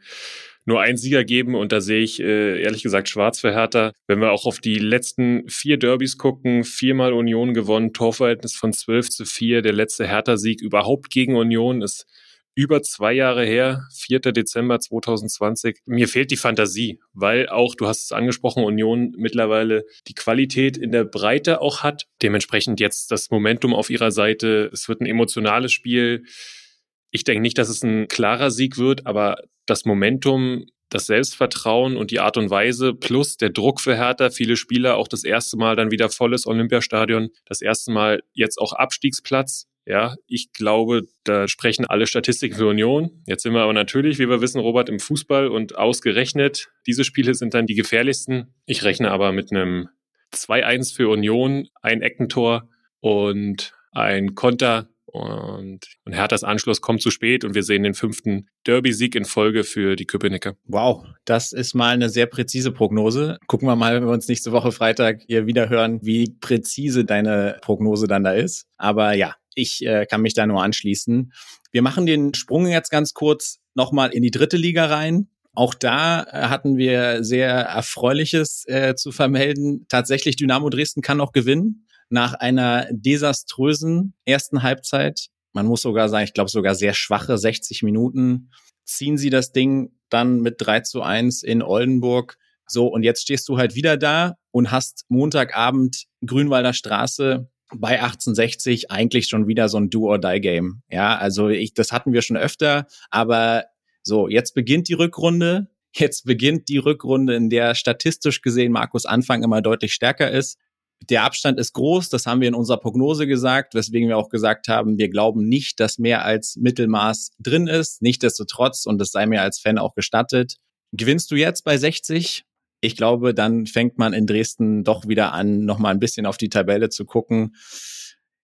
nur einen Sieger geben und da sehe ich äh, ehrlich gesagt schwarz für Hertha. Wenn wir auch auf die letzten vier Derbys gucken, viermal Union gewonnen, Torverhältnis von 12 zu 4, der letzte Hertha-Sieg überhaupt gegen Union ist über zwei Jahre her, 4. Dezember 2020. Mir fehlt die Fantasie, weil auch, du hast es angesprochen, Union mittlerweile die Qualität in der Breite auch hat. Dementsprechend jetzt das Momentum auf ihrer Seite. Es wird ein emotionales Spiel. Ich denke nicht, dass es ein klarer Sieg wird, aber das Momentum das Selbstvertrauen und die Art und Weise plus der Druck für Hertha, viele Spieler auch das erste Mal dann wieder volles Olympiastadion, das erste Mal jetzt auch Abstiegsplatz. Ja, ich glaube, da sprechen alle Statistiken für Union. Jetzt sind wir aber natürlich, wie wir wissen, Robert, im Fußball und ausgerechnet, diese Spiele sind dann die gefährlichsten. Ich rechne aber mit einem 2-1 für Union, ein Eckentor und ein Konter und, und Herthas Anschluss kommt zu spät und wir sehen den fünften Derby-Sieg in Folge für die Köpenicker. Wow, das ist mal eine sehr präzise Prognose. Gucken wir mal, wenn wir uns nächste Woche Freitag hier wieder hören, wie präzise deine Prognose dann da ist. Aber ja, ich äh, kann mich da nur anschließen. Wir machen den Sprung jetzt ganz kurz nochmal in die dritte Liga rein. Auch da äh, hatten wir sehr Erfreuliches äh, zu vermelden. Tatsächlich, Dynamo Dresden kann noch gewinnen nach einer desaströsen ersten Halbzeit. Man muss sogar sagen, ich glaube sogar sehr schwache 60 Minuten. Ziehen sie das Ding dann mit 3 zu 1 in Oldenburg. So, und jetzt stehst du halt wieder da und hast Montagabend Grünwalder Straße bei 1860 eigentlich schon wieder so ein Do-or-Die-Game. Ja, also ich, das hatten wir schon öfter, aber so, jetzt beginnt die Rückrunde. Jetzt beginnt die Rückrunde, in der statistisch gesehen Markus Anfang immer deutlich stärker ist. Der Abstand ist groß, das haben wir in unserer Prognose gesagt, weswegen wir auch gesagt haben, wir glauben nicht, dass mehr als Mittelmaß drin ist. Nichtsdestotrotz, und das sei mir als Fan auch gestattet, gewinnst du jetzt bei 60, ich glaube, dann fängt man in Dresden doch wieder an, nochmal ein bisschen auf die Tabelle zu gucken.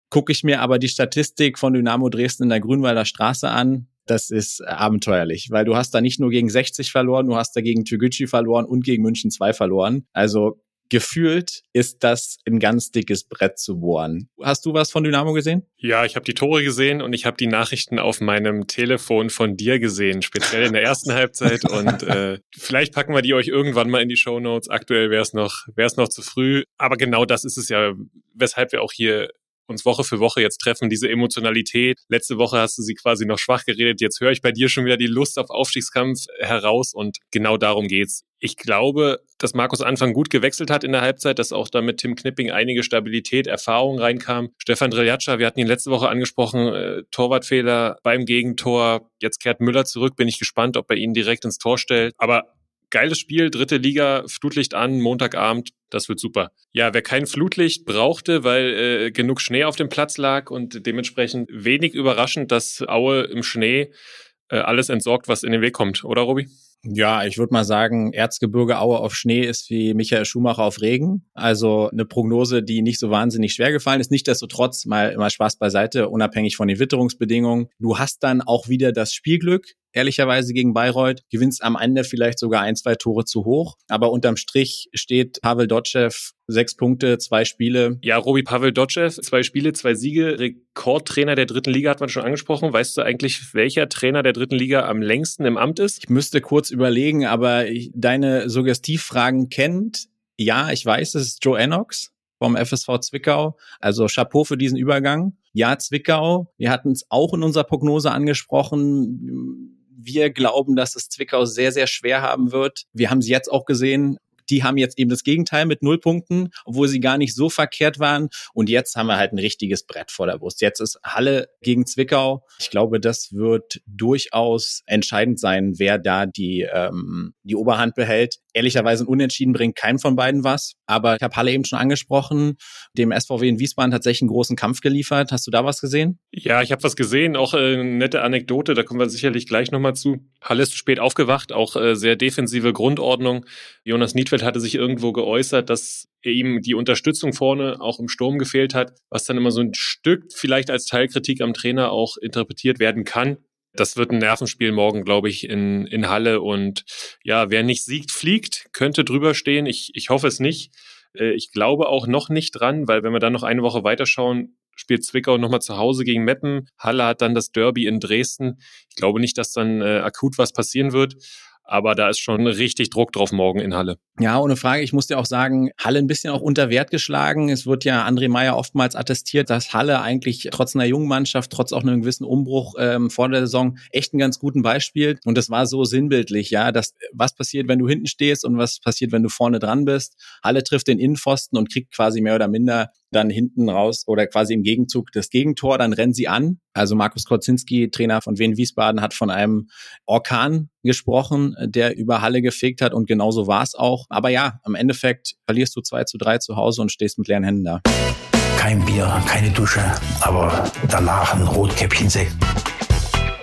Gucke ich mir aber die Statistik von Dynamo Dresden in der Grünwalder Straße an, das ist abenteuerlich, weil du hast da nicht nur gegen 60 verloren, du hast da gegen Türgücü verloren und gegen München 2 verloren. Also gefühlt ist das ein ganz dickes Brett zu bohren. Hast du was von Dynamo gesehen? Ja, ich habe die Tore gesehen und ich habe die Nachrichten auf meinem Telefon von dir gesehen, speziell in der ersten Halbzeit. Und äh, vielleicht packen wir die euch irgendwann mal in die Show Notes. Aktuell wäre es noch, wäre es noch zu früh. Aber genau das ist es ja, weshalb wir auch hier uns Woche für Woche jetzt treffen, diese Emotionalität. Letzte Woche hast du sie quasi noch schwach geredet. Jetzt höre ich bei dir schon wieder die Lust auf Aufstiegskampf heraus und genau darum geht's. Ich glaube, dass Markus Anfang gut gewechselt hat in der Halbzeit, dass auch da mit Tim Knipping einige Stabilität, Erfahrung reinkam. Stefan Dreljatscha, wir hatten ihn letzte Woche angesprochen, äh, Torwartfehler beim Gegentor. Jetzt kehrt Müller zurück, bin ich gespannt, ob er ihn direkt ins Tor stellt. Aber geiles Spiel, dritte Liga, Flutlicht an, Montagabend, das wird super. Ja, wer kein Flutlicht brauchte, weil äh, genug Schnee auf dem Platz lag und dementsprechend wenig überraschend, dass Aue im Schnee äh, alles entsorgt, was in den Weg kommt, oder Robi? Ja, ich würde mal sagen, Erzgebirge Aue auf Schnee ist wie Michael Schumacher auf Regen. Also eine Prognose, die nicht so wahnsinnig schwer gefallen ist. Nichtsdestotrotz mal, mal Spaß beiseite, unabhängig von den Witterungsbedingungen. Du hast dann auch wieder das Spielglück ehrlicherweise gegen Bayreuth, gewinnst am Ende vielleicht sogar ein, zwei Tore zu hoch. Aber unterm Strich steht Pavel Dotschew sechs Punkte, zwei Spiele. Ja, Robi Pavel Dotschew, zwei Spiele, zwei Siege, Rekordtrainer der dritten Liga hat man schon angesprochen. Weißt du eigentlich, welcher Trainer der dritten Liga am längsten im Amt ist? Ich müsste kurz überlegen, aber deine Suggestivfragen kennt. Ja, ich weiß, es ist Joe Enox vom FSV Zwickau. Also Chapeau für diesen Übergang. Ja, Zwickau, wir hatten es auch in unserer Prognose angesprochen wir glauben, dass es Zwickau sehr, sehr schwer haben wird. Wir haben sie jetzt auch gesehen. Die haben jetzt eben das Gegenteil mit null Punkten, obwohl sie gar nicht so verkehrt waren. Und jetzt haben wir halt ein richtiges Brett vor der Brust. Jetzt ist Halle gegen Zwickau. Ich glaube, das wird durchaus entscheidend sein, wer da die, ähm, die Oberhand behält. Ehrlicherweise ein Unentschieden bringt keinem von beiden was. Aber ich habe Halle eben schon angesprochen, dem SVW in Wiesbaden tatsächlich einen großen Kampf geliefert. Hast du da was gesehen? Ja, ich habe was gesehen. Auch äh, eine nette Anekdote, da kommen wir sicherlich gleich nochmal zu. Halle ist spät aufgewacht, auch äh, sehr defensive Grundordnung. Jonas Niedfeld hatte sich irgendwo geäußert, dass ihm die Unterstützung vorne auch im Sturm gefehlt hat, was dann immer so ein Stück vielleicht als Teilkritik am Trainer auch interpretiert werden kann. Das wird ein Nervenspiel morgen, glaube ich, in, in Halle. Und ja, wer nicht siegt, fliegt, könnte drüber stehen. Ich, ich hoffe es nicht. Äh, ich glaube auch noch nicht dran, weil wenn wir dann noch eine Woche weiterschauen, spielt Zwickau nochmal zu Hause gegen Meppen. Halle hat dann das Derby in Dresden. Ich glaube nicht, dass dann äh, akut was passieren wird. Aber da ist schon richtig Druck drauf morgen in Halle. Ja, ohne Frage. Ich muss dir auch sagen, Halle ein bisschen auch unter Wert geschlagen. Es wird ja André Meyer oftmals attestiert, dass Halle eigentlich trotz einer jungen Mannschaft, trotz auch einem gewissen Umbruch ähm, vor der Saison echt einen ganz guten Beispiel. Und das war so sinnbildlich, ja, dass was passiert, wenn du hinten stehst und was passiert, wenn du vorne dran bist. Halle trifft den Innenpfosten und kriegt quasi mehr oder minder dann hinten raus oder quasi im Gegenzug das Gegentor, dann rennen sie an. Also Markus Korzinski, Trainer von Wien Wiesbaden, hat von einem Orkan gesprochen, der über Halle gefegt hat und genauso war es auch. Aber ja, im Endeffekt verlierst du 2 zu 3 zu Hause und stehst mit leeren Händen da. Kein Bier, keine Dusche, aber danach ein Rotkäppchen-Sekt.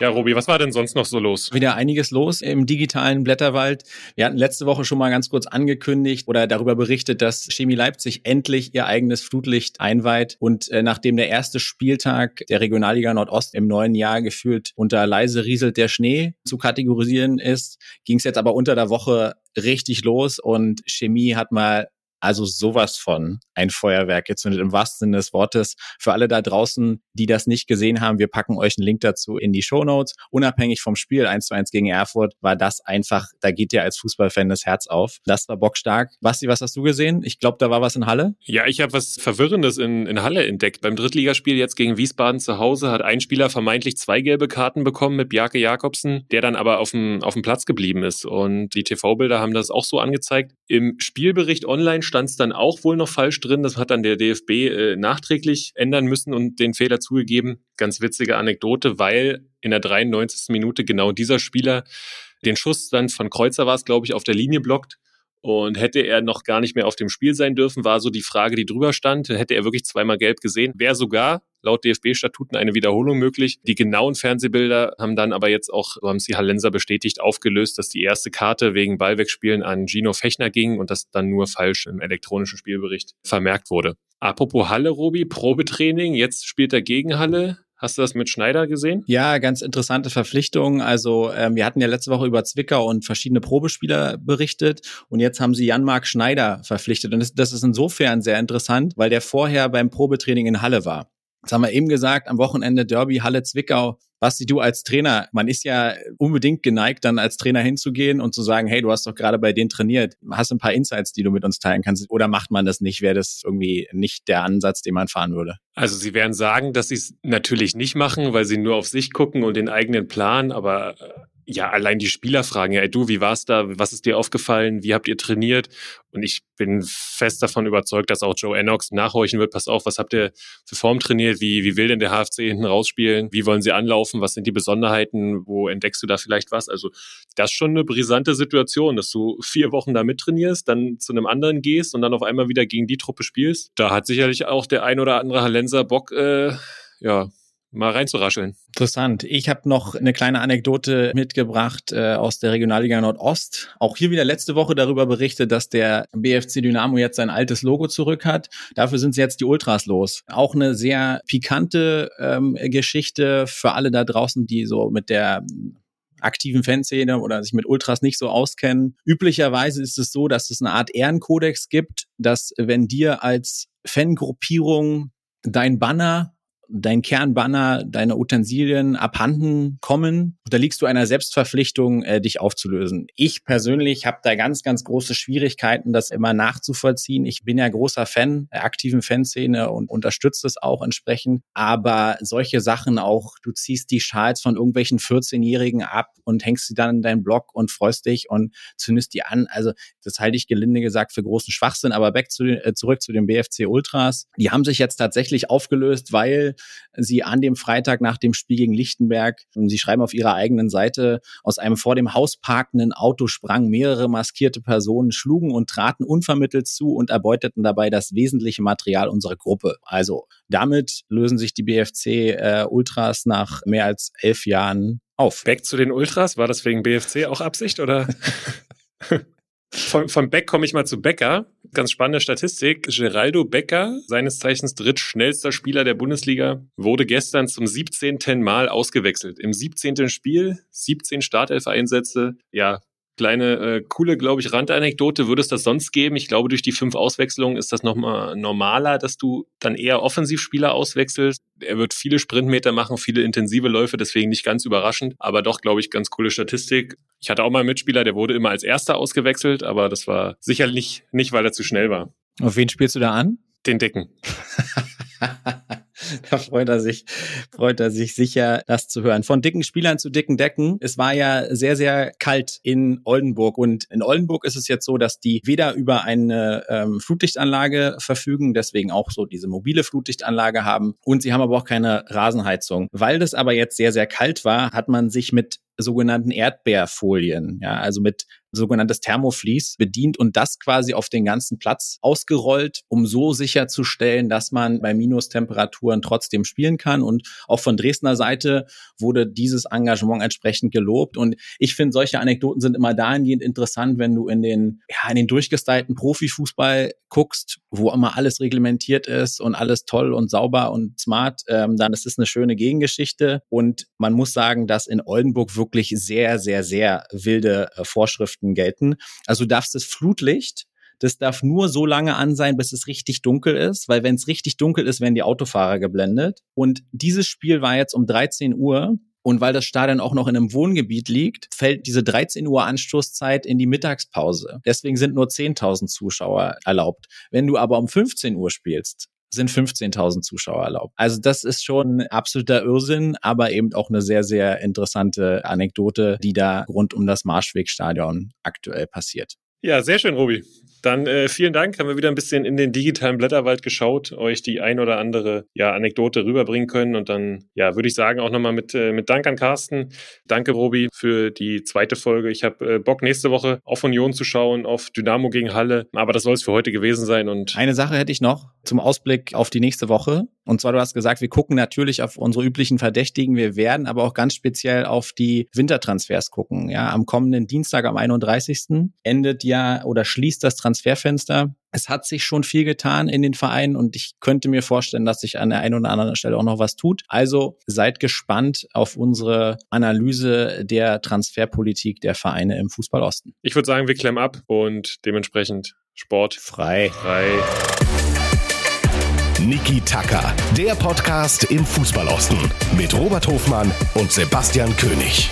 Ja, Robi, was war denn sonst noch so los? Wieder einiges los im digitalen Blätterwald. Wir hatten letzte Woche schon mal ganz kurz angekündigt oder darüber berichtet, dass Chemie Leipzig endlich ihr eigenes Flutlicht einweiht. Und äh, nachdem der erste Spieltag der Regionalliga Nordost im neuen Jahr gefühlt unter leise rieselt der Schnee zu kategorisieren ist, ging es jetzt aber unter der Woche richtig los und Chemie hat mal also sowas von ein Feuerwerk gezündet im wahrsten Sinne des Wortes. Für alle da draußen, die das nicht gesehen haben, wir packen euch einen Link dazu in die Show Notes. Unabhängig vom Spiel 1 zu 1 gegen Erfurt war das einfach, da geht dir als Fußballfan das Herz auf. Das war bockstark. Basti, was hast du gesehen? Ich glaube, da war was in Halle. Ja, ich habe was Verwirrendes in, in Halle entdeckt. Beim Drittligaspiel jetzt gegen Wiesbaden zu Hause hat ein Spieler vermeintlich zwei gelbe Karten bekommen mit Bjarke Jakobsen, der dann aber auf dem, auf dem Platz geblieben ist. Und die TV-Bilder haben das auch so angezeigt. Im Spielbericht online stand es dann auch wohl noch falsch drin. Das hat dann der DFB äh, nachträglich ändern müssen und den Fehler zugegeben. Ganz witzige Anekdote, weil in der 93. Minute genau dieser Spieler den Schuss dann von Kreuzer war es, glaube ich, auf der Linie blockt und hätte er noch gar nicht mehr auf dem Spiel sein dürfen, war so die Frage, die drüber stand. Hätte er wirklich zweimal gelb gesehen, wäre sogar laut DFB-Statuten eine Wiederholung möglich. Die genauen Fernsehbilder haben dann aber jetzt auch, so haben es die Hallenser bestätigt, aufgelöst, dass die erste Karte wegen Ballwegspielen an Gino Fechner ging und das dann nur falsch im elektronischen Spielbericht vermerkt wurde. Apropos Halle, Robi, Probetraining, jetzt spielt er gegen Halle. Hast du das mit Schneider gesehen? Ja, ganz interessante Verpflichtung. Also ähm, wir hatten ja letzte Woche über Zwickau und verschiedene Probespieler berichtet und jetzt haben sie Jan-Marc Schneider verpflichtet. Und das, das ist insofern sehr interessant, weil der vorher beim Probetraining in Halle war. Das haben wir eben gesagt, am Wochenende Derby Halle Zwickau. Basti, du als Trainer, man ist ja unbedingt geneigt, dann als Trainer hinzugehen und zu sagen, hey, du hast doch gerade bei denen trainiert. Hast ein paar Insights, die du mit uns teilen kannst? Oder macht man das nicht? Wäre das irgendwie nicht der Ansatz, den man fahren würde? Also sie werden sagen, dass sie es natürlich nicht machen, weil sie nur auf sich gucken und den eigenen Plan, aber äh, ja, allein die Spieler fragen, ja, ey, du, wie war's da? Was ist dir aufgefallen? Wie habt ihr trainiert? Und ich bin fest davon überzeugt, dass auch Joe Ennox nachhorchen wird. Pass auf, was habt ihr für Form trainiert? Wie, wie will denn der HFC hinten rausspielen? Wie wollen sie anlaufen? Was sind die Besonderheiten? Wo entdeckst du da vielleicht was? Also, das ist schon eine brisante Situation, dass du vier Wochen da mittrainierst, dann zu einem anderen gehst und dann auf einmal wieder gegen die Truppe spielst. Da hat sicherlich auch der ein oder andere Hallenser Bock, äh, ja, mal reinzurascheln. Interessant. Ich habe noch eine kleine Anekdote mitgebracht äh, aus der Regionalliga Nordost. Auch hier wieder letzte Woche darüber berichtet, dass der BFC Dynamo jetzt sein altes Logo zurück hat. Dafür sind jetzt die Ultras los. Auch eine sehr pikante ähm, Geschichte für alle da draußen, die so mit der aktiven Fanszene oder sich mit Ultras nicht so auskennen. Üblicherweise ist es so, dass es eine Art Ehrenkodex gibt, dass wenn dir als Fangruppierung dein Banner dein Kernbanner, deine Utensilien abhanden kommen, unterliegst du einer Selbstverpflichtung, äh, dich aufzulösen. Ich persönlich habe da ganz, ganz große Schwierigkeiten, das immer nachzuvollziehen. Ich bin ja großer Fan der aktiven Fanszene und unterstütze es auch entsprechend. Aber solche Sachen auch, du ziehst die Schals von irgendwelchen 14-Jährigen ab und hängst sie dann in deinen Blog und freust dich und zündest die an. Also das halte ich gelinde gesagt für großen Schwachsinn. Aber back zu, äh, zurück zu den BFC Ultras. Die haben sich jetzt tatsächlich aufgelöst, weil sie an dem Freitag nach dem Spiel gegen Lichtenberg, sie schreiben auf ihrer eigenen Seite, aus einem vor dem Haus parkenden Auto sprangen mehrere maskierte Personen, schlugen und traten unvermittelt zu und erbeuteten dabei das wesentliche Material unserer Gruppe. Also damit lösen sich die BFC äh, Ultras nach mehr als elf Jahren auf. Back zu den Ultras, war das wegen BFC auch Absicht oder? Von, von Beck komme ich mal zu Becker. Ganz spannende Statistik. Geraldo Becker, seines Zeichens drittschnellster Spieler der Bundesliga, wurde gestern zum 17. Mal ausgewechselt. Im 17. Spiel, 17 Startelf-Einsätze. Ja, Kleine, äh, coole, glaube ich, Randanekdote. Würde es das sonst geben? Ich glaube, durch die fünf Auswechslungen ist das nochmal normaler, dass du dann eher Offensivspieler auswechselst. Er wird viele Sprintmeter machen, viele intensive Läufe, deswegen nicht ganz überraschend. Aber doch, glaube ich, ganz coole Statistik. Ich hatte auch mal einen Mitspieler, der wurde immer als Erster ausgewechselt, aber das war sicherlich nicht, weil er zu schnell war. Auf wen spielst du da an? Den Dicken. da freut er sich, freut er sich sicher, das zu hören. Von dicken Spielern zu dicken Decken. Es war ja sehr, sehr kalt in Oldenburg und in Oldenburg ist es jetzt so, dass die weder über eine ähm, Flutlichtanlage verfügen, deswegen auch so diese mobile Flutlichtanlage haben und sie haben aber auch keine Rasenheizung. Weil das aber jetzt sehr, sehr kalt war, hat man sich mit sogenannten Erdbeerfolien, ja, also mit sogenanntes Thermoflies bedient und das quasi auf den ganzen Platz ausgerollt, um so sicherzustellen, dass man bei Minustemperaturen trotzdem spielen kann. Und auch von Dresdner Seite wurde dieses Engagement entsprechend gelobt. Und ich finde, solche Anekdoten sind immer dahingehend interessant, wenn du in den, ja, in den durchgestylten Profifußball guckst, wo immer alles reglementiert ist und alles toll und sauber und smart, ähm, dann ist es eine schöne Gegengeschichte. Und man muss sagen, dass in Oldenburg wirklich sehr, sehr, sehr wilde äh, Vorschriften gelten. Also du darfst das Flutlicht das darf nur so lange an sein, bis es richtig dunkel ist, weil wenn es richtig dunkel ist, werden die Autofahrer geblendet. Und dieses Spiel war jetzt um 13 Uhr. Und weil das Stadion auch noch in einem Wohngebiet liegt, fällt diese 13 Uhr Anstoßzeit in die Mittagspause. Deswegen sind nur 10.000 Zuschauer erlaubt. Wenn du aber um 15 Uhr spielst, sind 15.000 Zuschauer erlaubt. Also das ist schon absoluter Irrsinn, aber eben auch eine sehr, sehr interessante Anekdote, die da rund um das Marschwegstadion aktuell passiert. Ja, sehr schön, Robi. Dann äh, vielen Dank. Haben wir wieder ein bisschen in den digitalen Blätterwald geschaut, euch die ein oder andere ja, Anekdote rüberbringen können. Und dann, ja, würde ich sagen, auch nochmal mit, äh, mit Dank an Carsten. Danke, Robi, für die zweite Folge. Ich habe äh, Bock, nächste Woche auf Union zu schauen, auf Dynamo gegen Halle. Aber das soll es für heute gewesen sein. Und Eine Sache hätte ich noch zum Ausblick auf die nächste Woche. Und zwar, du hast gesagt, wir gucken natürlich auf unsere üblichen Verdächtigen. Wir werden aber auch ganz speziell auf die Wintertransfers gucken. Ja, am kommenden Dienstag, am 31. endet ja oder schließt das Transferfenster. Es hat sich schon viel getan in den Vereinen und ich könnte mir vorstellen, dass sich an der einen oder anderen Stelle auch noch was tut. Also seid gespannt auf unsere Analyse der Transferpolitik der Vereine im Fußball Osten. Ich würde sagen, wir klemmen ab und dementsprechend Sport frei. Frei. Niki Tacker, der Podcast im Fußballosten mit Robert Hofmann und Sebastian König.